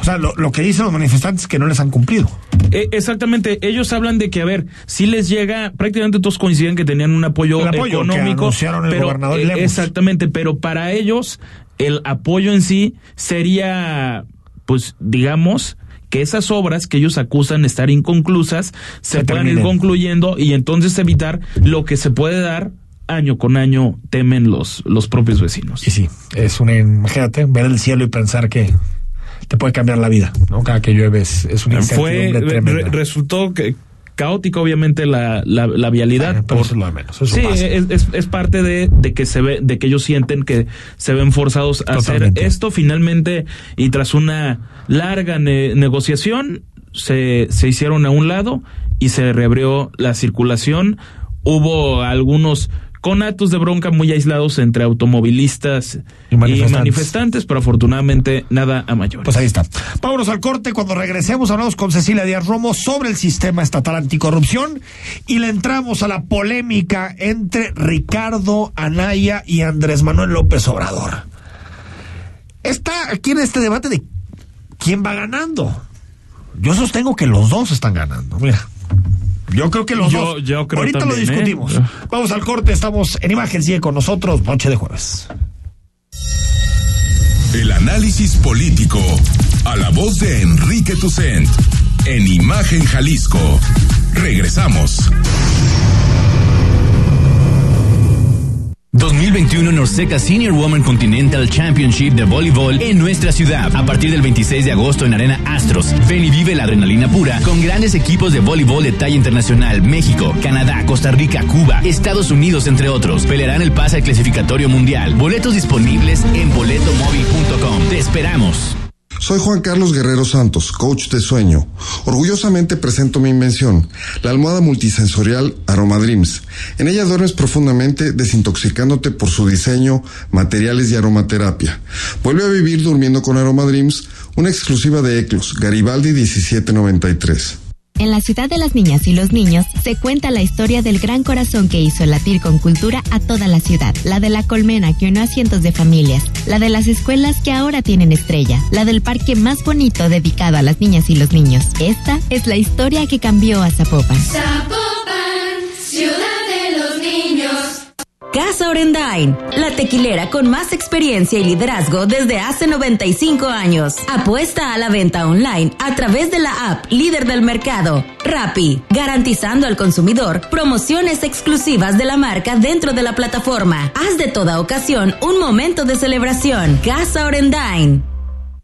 O sea, lo, lo que dicen los manifestantes es que no les han cumplido. Eh, exactamente, ellos hablan de que, a ver, si les llega, prácticamente todos coinciden que tenían un apoyo, El apoyo que económico. anunciaron el pero, gobernador eh, exactamente, pero para ellos el apoyo en sí sería, pues, digamos, que esas obras que ellos acusan estar inconclusas se, Se puedan ir concluyendo y entonces evitar lo que se puede dar año con año temen los, los propios vecinos. Y sí, es una, imagínate, ver el cielo y pensar que te puede cambiar la vida, ¿no? Cada que llueve es, es una Fue, incertidumbre re- tremenda. resultó que caótica obviamente la, la, la vialidad. eso es lo de menos, eso sí, es, es, es parte de, de que se ve, de que ellos sienten que se ven forzados a Totalmente. hacer esto finalmente y tras una larga ne- negociación se, se hicieron a un lado y se reabrió la circulación. Hubo algunos conatos de bronca muy aislados entre automovilistas y manifestantes. manifestantes, pero afortunadamente nada a mayores. Pues ahí está. Vámonos al corte. Cuando regresemos, hablamos con Cecilia Díaz Romo sobre el sistema estatal anticorrupción y le entramos a la polémica entre Ricardo Anaya y Andrés Manuel López Obrador. Está aquí en este debate de quién va ganando. Yo sostengo que los dos están ganando. Mira. Yo creo que los Yo- dos. yo creo Ahorita también, lo ¿eh? discutimos. Vamos al corte. Estamos en imagen. Sigue con nosotros. Noche de jueves. El análisis político. A la voz de Enrique Tucent. En Imagen Jalisco. Regresamos. 2021 Norseca Senior Woman Continental Championship de voleibol en nuestra ciudad. A partir del 26 de agosto en Arena Astros. Ven y vive la adrenalina pura con grandes equipos de voleibol de talla internacional. México, Canadá, Costa Rica, Cuba, Estados Unidos, entre otros. Pelearán el pase al clasificatorio mundial. Boletos disponibles en boletomóvil.com. Te esperamos. Soy Juan Carlos Guerrero Santos, coach de sueño. Orgullosamente presento mi invención, la almohada multisensorial Aroma Dreams. En ella duermes profundamente, desintoxicándote por su diseño, materiales y aromaterapia. Vuelve a vivir durmiendo con Aroma Dreams, una exclusiva de Eclos, Garibaldi 1793. En la ciudad de las niñas y los niños se cuenta la historia del gran corazón que hizo latir con cultura a toda la ciudad, la de la colmena que unió a cientos de familias, la de las escuelas que ahora tienen estrella, la del parque más bonito dedicado a las niñas y los niños. Esta es la historia que cambió a Zapopan. Zapopan, ciudad. Casa Orendain, la tequilera con más experiencia y liderazgo desde hace 95 años. Apuesta a la venta online a través de la app líder del mercado, Rappi, garantizando al consumidor promociones exclusivas de la marca dentro de la plataforma. Haz de toda ocasión un momento de celebración. Casa Orendain.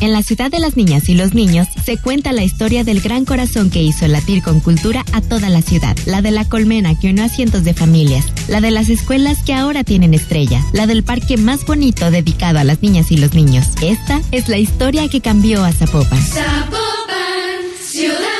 En la ciudad de las niñas y los niños se cuenta la historia del gran corazón que hizo latir con cultura a toda la ciudad. La de la colmena que unió a cientos de familias. La de las escuelas que ahora tienen estrella. La del parque más bonito dedicado a las niñas y los niños. Esta es la historia que cambió a Zapopan. Zapopan, ciudad.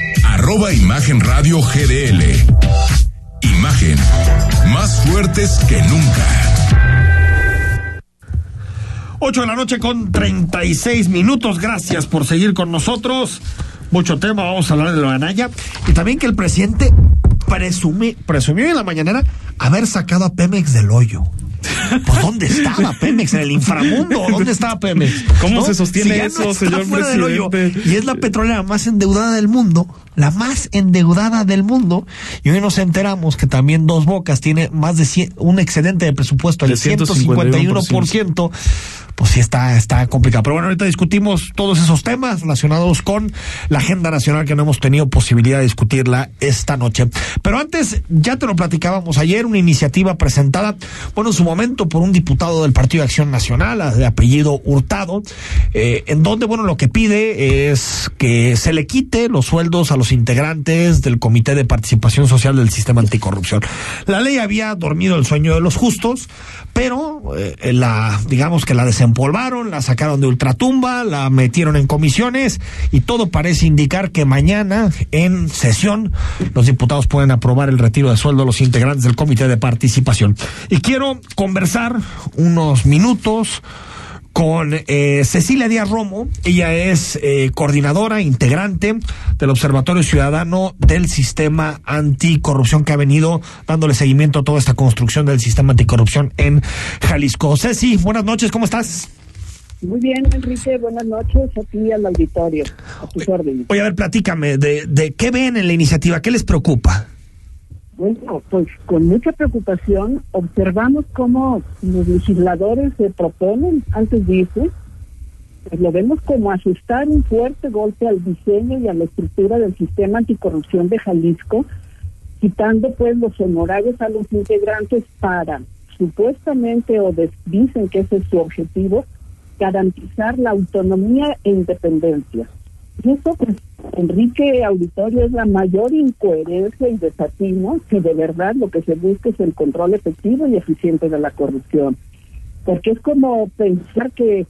arroba Imagen Radio GDL. Imagen, más fuertes que nunca. 8 de la noche con 36 minutos. Gracias por seguir con nosotros. Mucho tema, vamos a hablar de lo de Anaya. Y también que el presidente presume, presumió en la mañanera haber sacado a Pemex del hoyo. ¿Por dónde estaba Pemex? ¿En el inframundo? ¿Dónde estaba Pemex? ¿Cómo se sostiene Si ya eso, no está señor fuera del hoyo, presidente? y es la petrolera más endeudada del mundo, la más endeudada del mundo. Y hoy nos enteramos que también Dos Bocas tiene más de 100 un excedente de presupuesto del 151%. Pues sí está, está complicado. Pero bueno, ahorita discutimos todos esos temas relacionados con la agenda nacional que no hemos tenido posibilidad de discutirla esta noche. Pero antes, ya te lo platicábamos ayer, una iniciativa presentada, bueno, en su momento por un diputado del Partido de Acción Nacional, de apellido Hurtado, eh, en donde, bueno, lo que pide es que se le quite los sueldos a los integrantes del Comité de Participación Social del Sistema Anticorrupción. La ley había dormido el sueño de los justos, pero eh, la, digamos que la desempolvaron, la sacaron de ultratumba, la metieron en comisiones y todo parece indicar que mañana en sesión los diputados pueden aprobar el retiro de sueldo a los integrantes del comité de participación. Y quiero conversar unos minutos con eh, Cecilia Díaz Romo. Ella es eh, coordinadora, integrante del Observatorio Ciudadano del Sistema Anticorrupción que ha venido dándole seguimiento a toda esta construcción del sistema anticorrupción en Jalisco. Ceci, buenas noches, ¿cómo estás? Muy bien, Enrique, buenas noches a ti y al auditorio. A tus órdenes. Oye, a ver, platícame, de, de qué ven en la iniciativa? ¿Qué les preocupa? Bueno, pues con mucha preocupación observamos cómo los legisladores se proponen, antes dice, pues lo vemos como asustar un fuerte golpe al diseño y a la estructura del sistema anticorrupción de Jalisco, quitando pues los honorarios a los integrantes para, supuestamente, o dicen que ese es su objetivo, garantizar la autonomía e independencia. Y eso, pues, Enrique Auditorio, es la mayor incoherencia y desatino que de verdad lo que se busca es el control efectivo y eficiente de la corrupción. Porque es como pensar que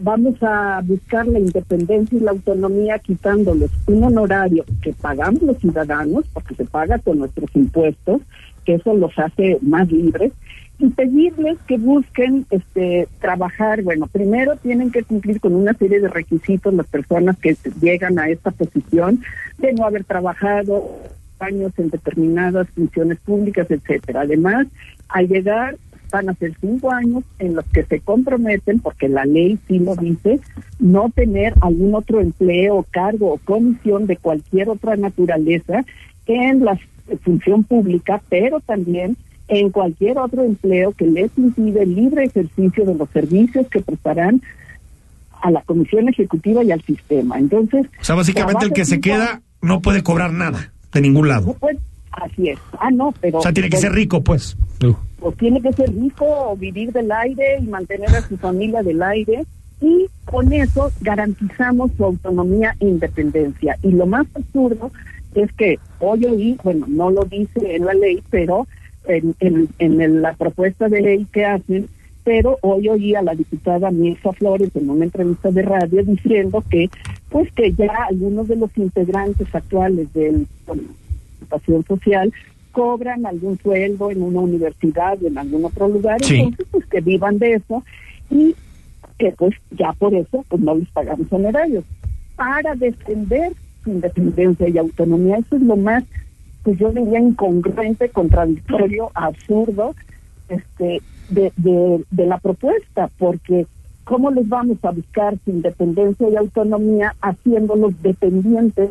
vamos a buscar la independencia y la autonomía quitándoles un honorario que pagamos los ciudadanos, porque se paga con nuestros impuestos, que eso los hace más libres, y pedirles que busquen este trabajar, bueno, primero tienen que cumplir con una serie de requisitos las personas que llegan a esta posición de no haber trabajado años en determinadas funciones públicas, etcétera. Además, al llegar van a ser cinco años en los que se comprometen, porque la ley sí lo dice, no tener algún otro empleo, cargo o comisión de cualquier otra naturaleza en la función pública, pero también en cualquier otro empleo que les impide el libre ejercicio de los servicios que prestarán a la Comisión Ejecutiva y al sistema. Entonces, O sea, básicamente el que se queda no puede cobrar nada de ningún lado. no puede, Así es. Ah, no, pero... O sea, tiene que ser rico, pues. O tiene que ser rico o vivir del aire y mantener a su familia del aire. Y con eso garantizamos su autonomía e independencia. Y lo más absurdo es que hoy oí, bueno, no lo dice en la ley, pero en, en, en la propuesta de ley que hacen, pero hoy oí a la diputada Mirza Flores en una entrevista de radio diciendo que pues que ya algunos de los integrantes actuales del participación social cobran algún sueldo en una universidad o en algún otro lugar, entonces pues que vivan de eso y que pues ya por eso pues no les pagamos honorarios para defender su independencia y autonomía. Eso es lo más, pues yo diría incongruente, contradictorio, absurdo, este, de, de, de la propuesta, porque ¿cómo les vamos a buscar su independencia y autonomía haciéndolos dependientes,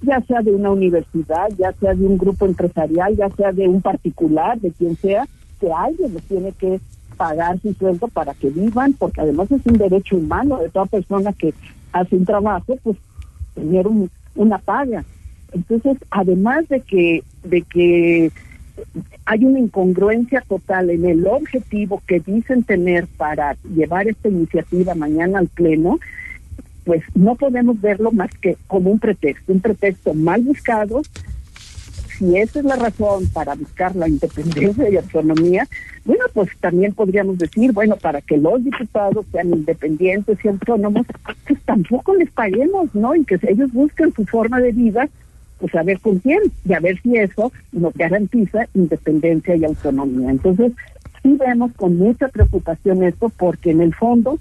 ya sea de una universidad, ya sea de un grupo empresarial, ya sea de un particular, de quien sea, que alguien les tiene que pagar su sueldo para que vivan, porque además es un derecho humano de toda persona que hace un trabajo, pues tener un, una paga. Entonces, además de que, de que hay una incongruencia total en el objetivo que dicen tener para llevar esta iniciativa mañana al Pleno, pues no podemos verlo más que como un pretexto, un pretexto mal buscado. Si esa es la razón para buscar la independencia y autonomía, bueno, pues también podríamos decir, bueno, para que los diputados sean independientes y autónomos, pues tampoco les paguemos, ¿no? Y que ellos busquen su forma de vida pues a ver con quién y a ver si eso nos garantiza independencia y autonomía. Entonces, sí vemos con mucha preocupación esto porque en el fondo,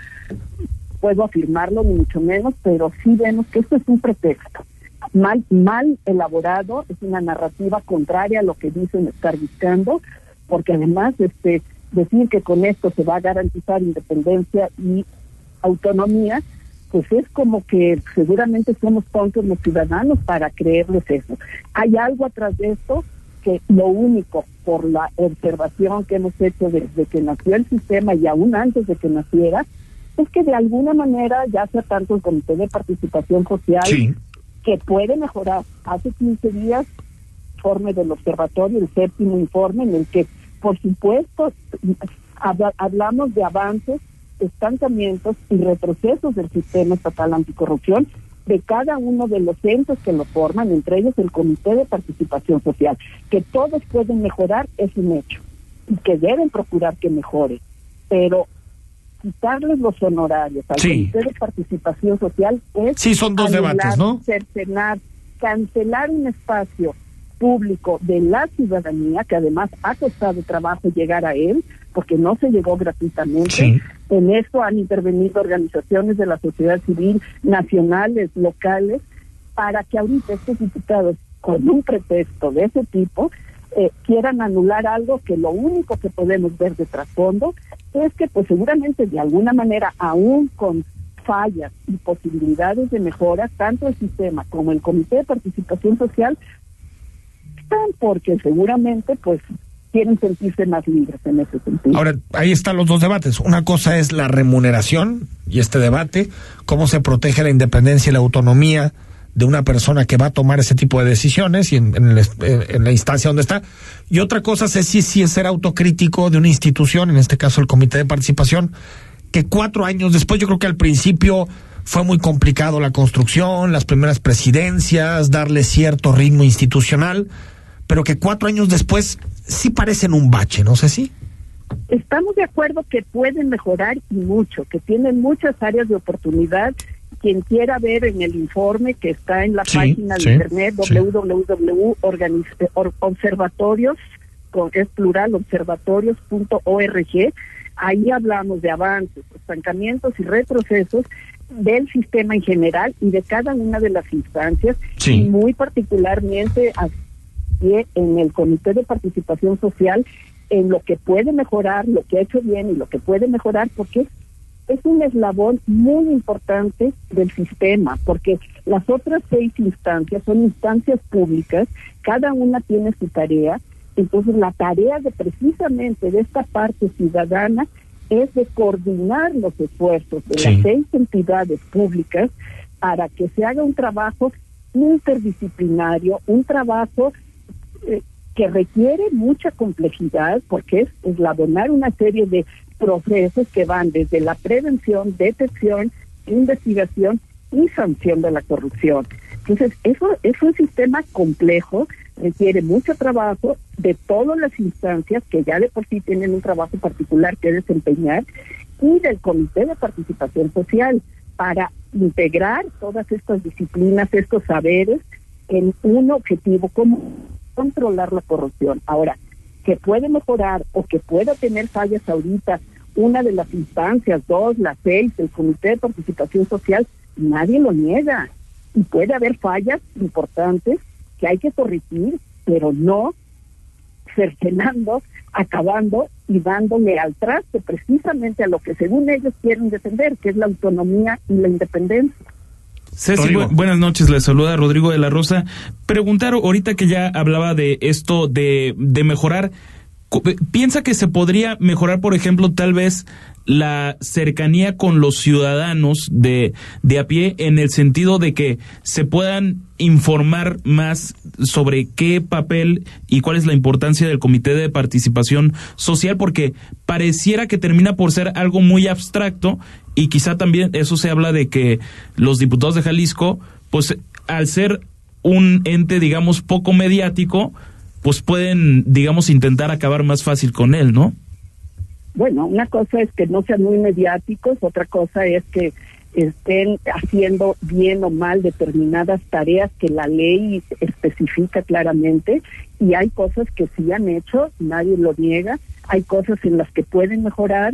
puedo afirmarlo ni mucho menos, pero sí vemos que esto es un pretexto mal, mal elaborado, es una narrativa contraria a lo que dicen estar buscando, porque además este decir que con esto se va a garantizar independencia y autonomía, pues es como que seguramente somos tontos los ciudadanos para creerles eso. Hay algo atrás de esto que lo único, por la observación que hemos hecho desde que nació el sistema y aún antes de que naciera, es que de alguna manera, ya sea tanto el Comité de Participación Social, que puede mejorar. Hace 15 días, informe del observatorio, el séptimo informe, en el que, por supuesto, hablamos de avances estancamientos y retrocesos del sistema estatal anticorrupción de cada uno de los entes que lo forman, entre ellos el Comité de Participación Social. Que todos pueden mejorar es un hecho y que deben procurar que mejore, pero quitarles los honorarios al Comité de Participación Social es sí, son dos debates, ¿no? cercenar, cancelar un espacio público de la ciudadanía, que además ha costado trabajo llegar a él, porque no se llegó gratuitamente. En esto han intervenido organizaciones de la sociedad civil, nacionales, locales, para que ahorita estos diputados, con un pretexto de ese tipo, eh, quieran anular algo que lo único que podemos ver de trasfondo es que pues seguramente de alguna manera, aún con fallas y posibilidades de mejora, tanto el sistema como el Comité de Participación Social están porque seguramente pues quieren sentirse más libres en ese sentido. Ahora, ahí están los dos debates. Una cosa es la remuneración y este debate, cómo se protege la independencia y la autonomía de una persona que va a tomar ese tipo de decisiones y en, en, la instancia donde está. Y otra cosa es si, si es ser autocrítico de una institución, en este caso el Comité de Participación, que cuatro años después, yo creo que al principio fue muy complicado la construcción, las primeras presidencias, darle cierto ritmo institucional, pero que cuatro años después sí parecen un bache, no sé si. Estamos de acuerdo que pueden mejorar y mucho, que tienen muchas áreas de oportunidad. Quien quiera ver en el informe que está en la página de internet sí. www.observatorios, es plural, observatorios.org, ahí hablamos de avances, estancamientos y retrocesos del sistema en general y de cada una de las instancias, y muy particularmente en el Comité de Participación Social en lo que puede mejorar, lo que ha hecho bien y lo que puede mejorar, porque es un eslabón muy importante del sistema, porque las otras seis instancias son instancias públicas, cada una tiene su tarea, entonces la tarea de precisamente de esta parte ciudadana es de coordinar los esfuerzos de las seis entidades públicas para que se haga un trabajo interdisciplinario, un trabajo eh, que requiere mucha complejidad porque es eslabonar una serie de procesos que van desde la prevención, detección, investigación y sanción de la corrupción. Entonces, eso es un sistema complejo, requiere mucho trabajo de todas las instancias que ya de por sí tienen un trabajo particular que desempeñar y del Comité de Participación Social para integrar todas estas disciplinas, estos saberes en un objetivo como controlar la corrupción. Ahora, que puede mejorar o que pueda tener fallas ahorita una de las instancias, dos, las seis, el Comité de Participación Social, nadie lo niega. Y puede haber fallas importantes que hay que corregir, pero no cercenando, acabando y dándole al traste precisamente a lo que según ellos quieren defender, que es la autonomía y la independencia. Ceci, buenas noches, le saluda Rodrigo de la Rosa. Preguntar ahorita que ya hablaba de esto de, de mejorar, ¿piensa que se podría mejorar, por ejemplo, tal vez la cercanía con los ciudadanos de, de a pie en el sentido de que se puedan informar más sobre qué papel y cuál es la importancia del Comité de Participación Social, porque pareciera que termina por ser algo muy abstracto y quizá también eso se habla de que los diputados de Jalisco, pues al ser un ente, digamos, poco mediático, pues pueden, digamos, intentar acabar más fácil con él, ¿no? Bueno, una cosa es que no sean muy mediáticos, otra cosa es que estén haciendo bien o mal determinadas tareas que la ley especifica claramente y hay cosas que sí han hecho, nadie lo niega, hay cosas en las que pueden mejorar,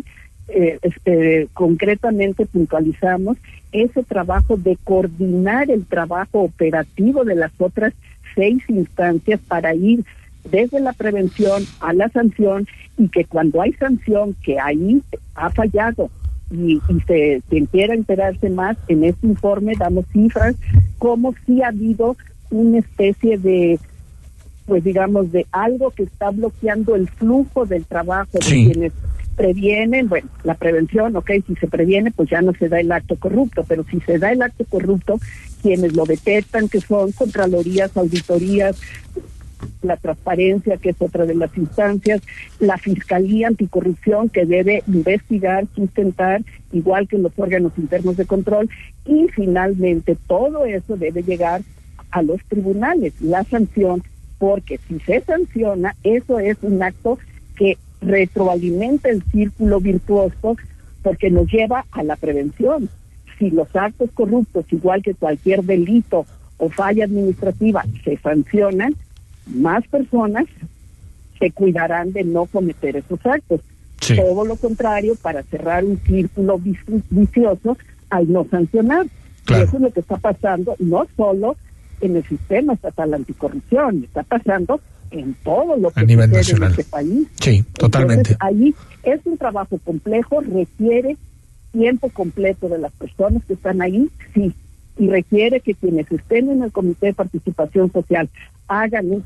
eh, este, concretamente puntualizamos ese trabajo de coordinar el trabajo operativo de las otras seis instancias para ir desde la prevención a la sanción y que cuando hay sanción que ahí ha fallado y, se, quien quiera enterarse más, en este informe damos cifras como si ha habido una especie de pues digamos de algo que está bloqueando el flujo del trabajo de quienes previenen, bueno, la prevención, ok, si se previene, pues ya no se da el acto corrupto, pero si se da el acto corrupto, quienes lo detectan, que son contralorías, auditorías, la transparencia, que es otra de las instancias, la Fiscalía Anticorrupción, que debe investigar, sustentar, igual que los órganos internos de control, y finalmente todo eso debe llegar a los tribunales, la sanción, porque si se sanciona, eso es un acto que retroalimenta el círculo virtuoso porque nos lleva a la prevención. Si los actos corruptos, igual que cualquier delito o falla administrativa, se sancionan, más personas se cuidarán de no cometer esos actos. Todo lo contrario, para cerrar un círculo vicioso al no sancionar. Y eso es lo que está pasando, no solo en el sistema estatal anticorrupción, está pasando en todo lo que a nivel en este país. Sí, totalmente. ahí es un trabajo complejo, requiere tiempo completo de las personas que están ahí, sí, y requiere que quienes estén en el Comité de Participación Social hagan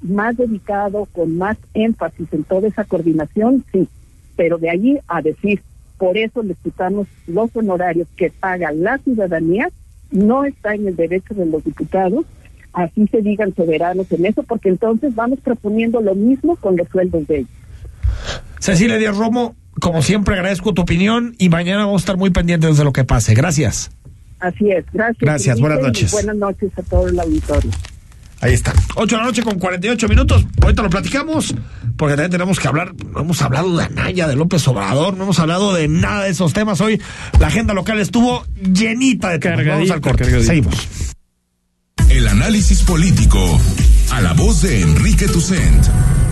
más dedicado, con más énfasis en toda esa coordinación, sí, pero de allí a decir, por eso les quitamos los honorarios que paga la ciudadanía, no está en el derecho de los diputados, así se digan soberanos en eso, porque entonces vamos proponiendo lo mismo con los sueldos de ellos. Cecilia Díaz Romo, como siempre agradezco tu opinión y mañana vamos a estar muy pendientes de lo que pase. Gracias. Así es, gracias. Gracias, buenas noches. Buenas noches a todo el auditorio. Ahí está. 8 de la noche con 48 minutos. Ahorita lo platicamos, porque también tenemos que hablar. No hemos hablado de Anaya, de López Obrador, no hemos hablado de nada de esos temas. Hoy la agenda local estuvo llenita de temas. Vamos al corte. Seguimos. Análisis político. A la voz de Enrique Tucent.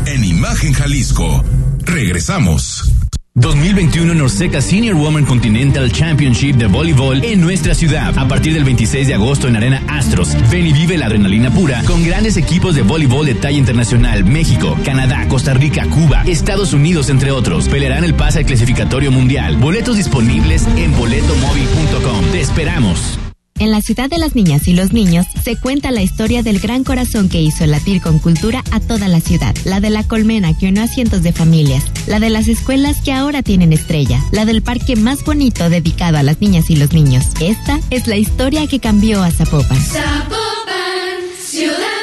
En Imagen Jalisco. Regresamos. 2021 Norseca Senior Woman Continental Championship de voleibol en nuestra ciudad. A partir del 26 de agosto en Arena Astros. Ven y vive la adrenalina pura con grandes equipos de voleibol de talla internacional. México, Canadá, Costa Rica, Cuba, Estados Unidos, entre otros. Pelearán el pase al clasificatorio mundial. Boletos disponibles en boletomóvil.com. Te esperamos. En la ciudad de las niñas y los niños se cuenta la historia del gran corazón que hizo latir con cultura a toda la ciudad, la de la colmena que unió a cientos de familias, la de las escuelas que ahora tienen estrella, la del parque más bonito dedicado a las niñas y los niños. Esta es la historia que cambió a Zapopan. Zapopan, ciudad.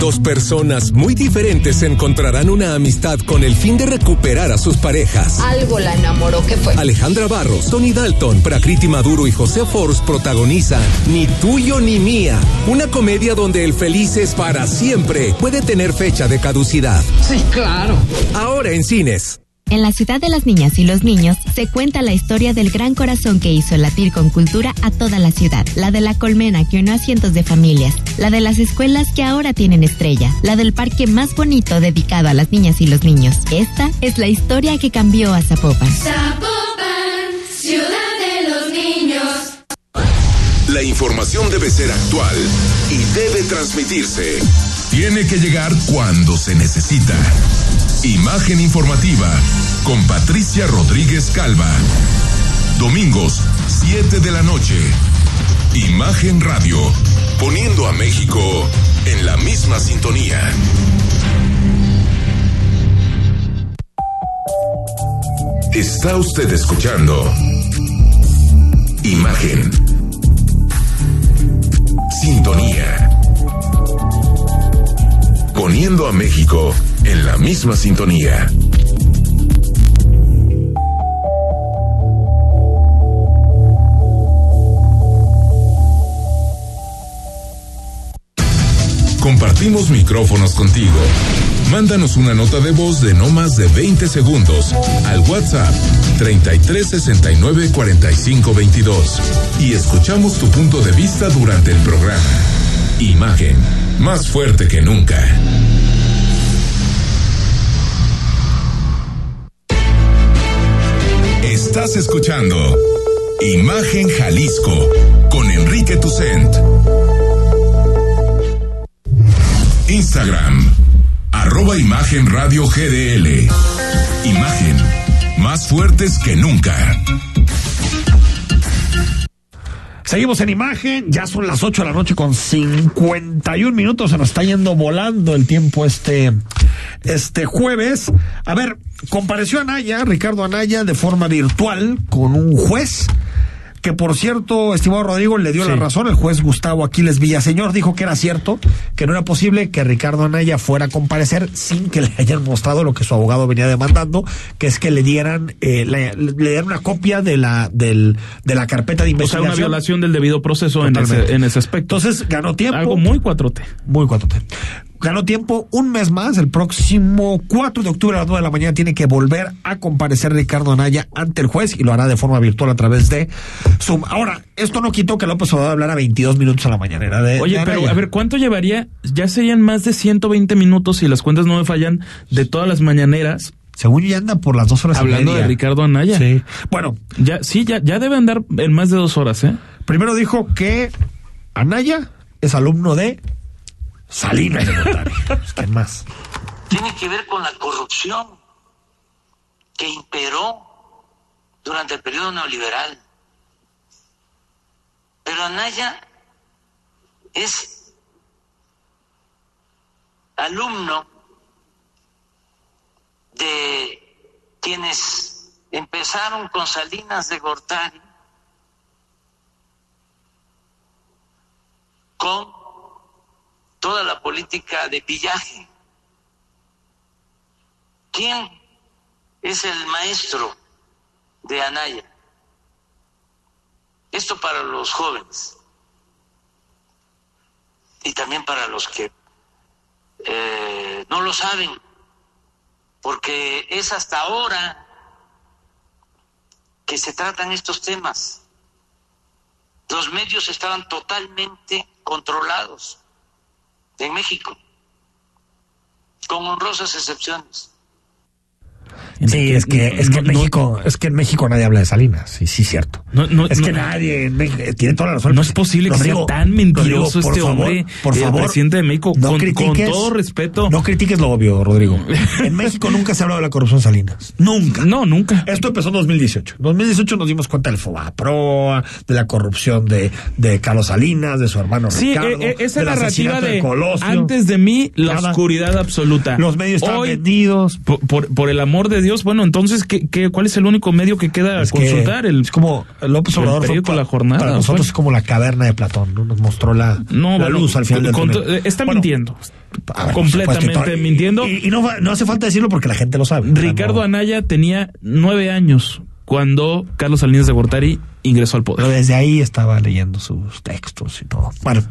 Dos personas muy diferentes encontrarán una amistad con el fin de recuperar a sus parejas. Algo la enamoró, ¿qué fue? Alejandra Barros, Tony Dalton, Prakriti Maduro y José Force protagonizan Ni tuyo ni mía, una comedia donde el feliz es para siempre puede tener fecha de caducidad. Sí, claro. Ahora en cines. En la ciudad de las niñas y los niños se cuenta la historia del gran corazón que hizo latir con cultura a toda la ciudad. La de la colmena que unió a cientos de familias. La de las escuelas que ahora tienen estrella. La del parque más bonito dedicado a las niñas y los niños. Esta es la historia que cambió a Zapopan. Zapopan, ciudad de los niños. La información debe ser actual y debe transmitirse. Tiene que llegar cuando se necesita. Imagen informativa con Patricia Rodríguez Calva. Domingos, 7 de la noche. Imagen Radio, poniendo a México en la misma sintonía. Está usted escuchando Imagen. Sintonía. Poniendo a México la misma sintonía. Compartimos micrófonos contigo. Mándanos una nota de voz de no más de 20 segundos al WhatsApp 33 69 45 22 y escuchamos tu punto de vista durante el programa. Imagen, más fuerte que nunca. Estás escuchando Imagen Jalisco con Enrique Tucent. Instagram, arroba Imagen Radio GDL. Imagen, más fuertes que nunca. Seguimos en imagen, ya son las 8 de la noche con 51 minutos, se nos está yendo volando el tiempo este, este jueves. A ver, compareció Anaya, Ricardo Anaya, de forma virtual con un juez que por cierto, estimado Rodrigo, le dio la razón. El juez Gustavo Aquiles Villaseñor dijo que era cierto, que no era posible que Ricardo Anaya fuera a comparecer sin que le hayan mostrado lo que su abogado venía demandando, que es que le dieran, eh, le, le dieran una copia de la, del, de la carpeta de O sea, investigación. una violación del debido proceso en ese, en ese aspecto. Entonces ganó tiempo. Algo muy 4T. Muy 4T. Ganó tiempo un mes más. El próximo 4 de octubre a las 9 de la mañana tiene que volver a comparecer Ricardo Anaya ante el juez y lo hará de forma virtual a través de Zoom. Ahora, esto no quitó que López Obrador hablara 22 minutos a la mañanera de Oye, de pero a ver, ¿cuánto llevaría? Ya serían más de 120 minutos, si las cuentas no me fallan, de todas las mañaneras. Según ya anda por las dos horas y Hablando media. de Ricardo Anaya. Sí. Bueno. Ya, sí, ya, ya debe andar en más de dos horas, ¿eh? Primero dijo que Anaya es alumno de Salinas de Gortari. ¿Quién más? tiene que ver con la corrupción que imperó durante el periodo neoliberal. Pero Anaya es alumno de quienes empezaron con Salinas de Gortari con toda la política de pillaje. ¿Quién es el maestro de Anaya? Esto para los jóvenes y también para los que eh, no lo saben, porque es hasta ahora que se tratan estos temas. Los medios estaban totalmente controlados en México, con honrosas excepciones. Sí, es que, es que en México, es que en México nadie habla de Salinas, sí, sí, cierto. es que nadie en México, eh, tiene toda la razón. No es posible que sea tan mentiroso este favor, hombre, por el favor, presidente de México, no con, todo respeto. No critiques lo obvio, Rodrigo. En México nunca se ha hablado de la corrupción Salinas. Nunca. No, nunca. Esto empezó en 2018. En 2018 nos dimos cuenta del Fobaproa, de la corrupción de, de Carlos Salinas, de su hermano Sí, Ricardo, eh, eh, esa narrativa de Colosio. antes de mí la Nada. oscuridad absoluta. Los medios estaban Hoy, vendidos. Por, por, por el amor de Dios, medios, bueno, entonces, ¿qué, qué, cuál es el único medio que queda a consultar? El, es como López Obrador. El fue La Jornada. Para nosotros es como la caverna de Platón, ¿no? Nos mostró la, no, la bueno, luz al final del con- túnel. eh, Está Bueno, mintiendo. ver, completamente por supuesto, y- mintiendo. Y, y no, hace falta decirlo porque la gente lo sabe. Ricardo no- Anaya tenía nueve años cuando Carlos Salinas de Gortari ingresó al poder. Pero desde ahí estaba leyendo sus textos y todo. Bueno,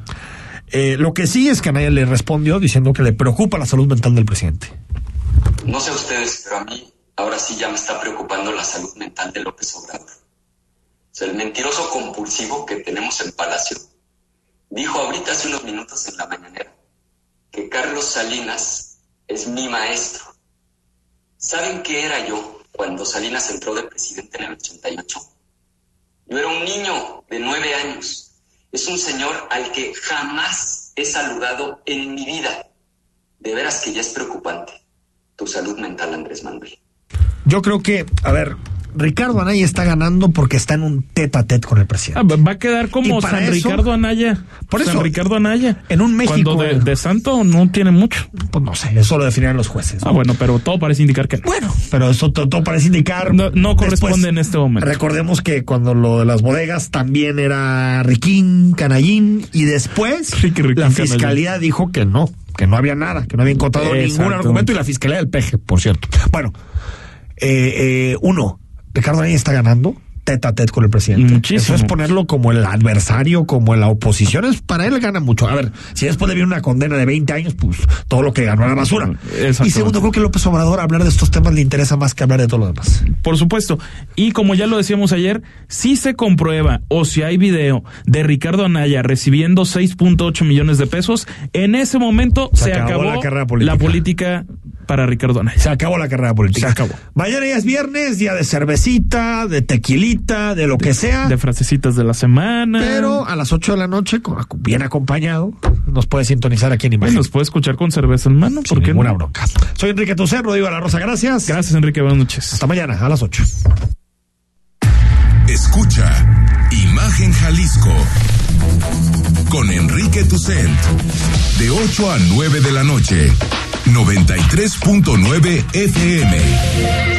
eh, lo que sí es que Anaya le respondió diciendo que le preocupa la salud mental del presidente. No sé ustedes, pero a mí ahora sí ya me está preocupando la salud mental de López Obrador. O sea, el mentiroso compulsivo que tenemos en Palacio dijo ahorita hace unos minutos en la mañanera que Carlos Salinas es mi maestro. ¿Saben qué era yo cuando Salinas entró de presidente en el 88? Yo era un niño de nueve años. Es un señor al que jamás he saludado en mi vida. De veras que ya es preocupante tu salud mental, Andrés Manuel. Yo creo que, a ver, Ricardo Anaya está ganando porque está en un tete a tete con el presidente. Ah, va- a quedar como San eso- Ricardo Anaya. Por San eso, Ricardo Anaya. En un México. Cuando de, de santo no tiene mucho. Pues no sé, eso lo definirán los jueces. Ah, bueno, pero todo parece indicar que no. Bueno, pero eso to- todo, parece indicar. No, no corresponde Después, en este momento. Recordemos que cuando lo de las bodegas también era Riquín, Canallín, y después Riqui, Riquín, la Canallín. fiscalía dijo que no, que no había nada, que no había encontrado ningún argumento, y la fiscalía del peje, por cierto. Bueno, eh, eh, uno, Ricardo Anaya está ganando tete a tete con el presidente. Muchísimo. Eso es ponerlo como el adversario, como la oposición. Es, para él gana mucho. A ver, si después de una condena de 20 años, pues todo lo que ganó a la basura. Y segundo, creo que López Obrador hablar de estos temas le interesa más que hablar de todo lo demás. Por supuesto. Y como ya lo decíamos ayer, si se comprueba o si hay video de Ricardo Anaya recibiendo 6.8 millones de pesos, en ese momento se, Se acabó acabó, la carrera política. la política para Ricardo Anaya. Se acabó la carrera política. Se acabó. Mañana ya es viernes, día de cervecita, de tequilita, de lo que sea. De frasecitas de la semana. pero a las 8 de la noche, bien acompañado, nos puede sintonizar aquí en Imagen. nos puede escuchar con cerveza en mano. Sin ¿Por qué ninguna no? bronca. Soy Enrique Tucer, Rodrigo de la Rosa, gracias. Gracias, Enrique. Buenas noches. Hasta mañana, a las 8. Escucha Imagen Jalisco con Enrique Tucent de 8 a 9 de la noche 93.9 FM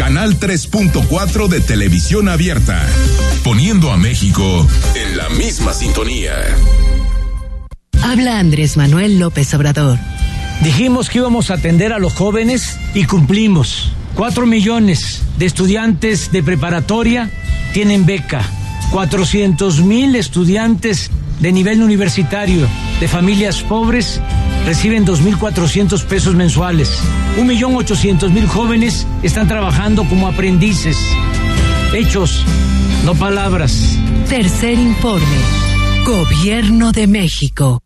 Canal 3.4 de televisión abierta, poniendo a México en la misma sintonía. Habla Andrés Manuel López Obrador. Dijimos que íbamos a atender a los jóvenes y cumplimos. Cuatro millones de estudiantes de preparatoria tienen beca. 400 mil estudiantes de nivel universitario de familias pobres reciben 2.400 pesos mensuales. Un millón ochocientos mil jóvenes están trabajando como aprendices. Hechos, no palabras. Tercer informe. Gobierno de México.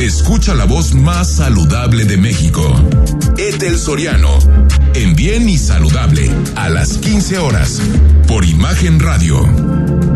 Escucha la voz más saludable de México. Etel Soriano. En Bien y Saludable. A las 15 horas. Por Imagen Radio.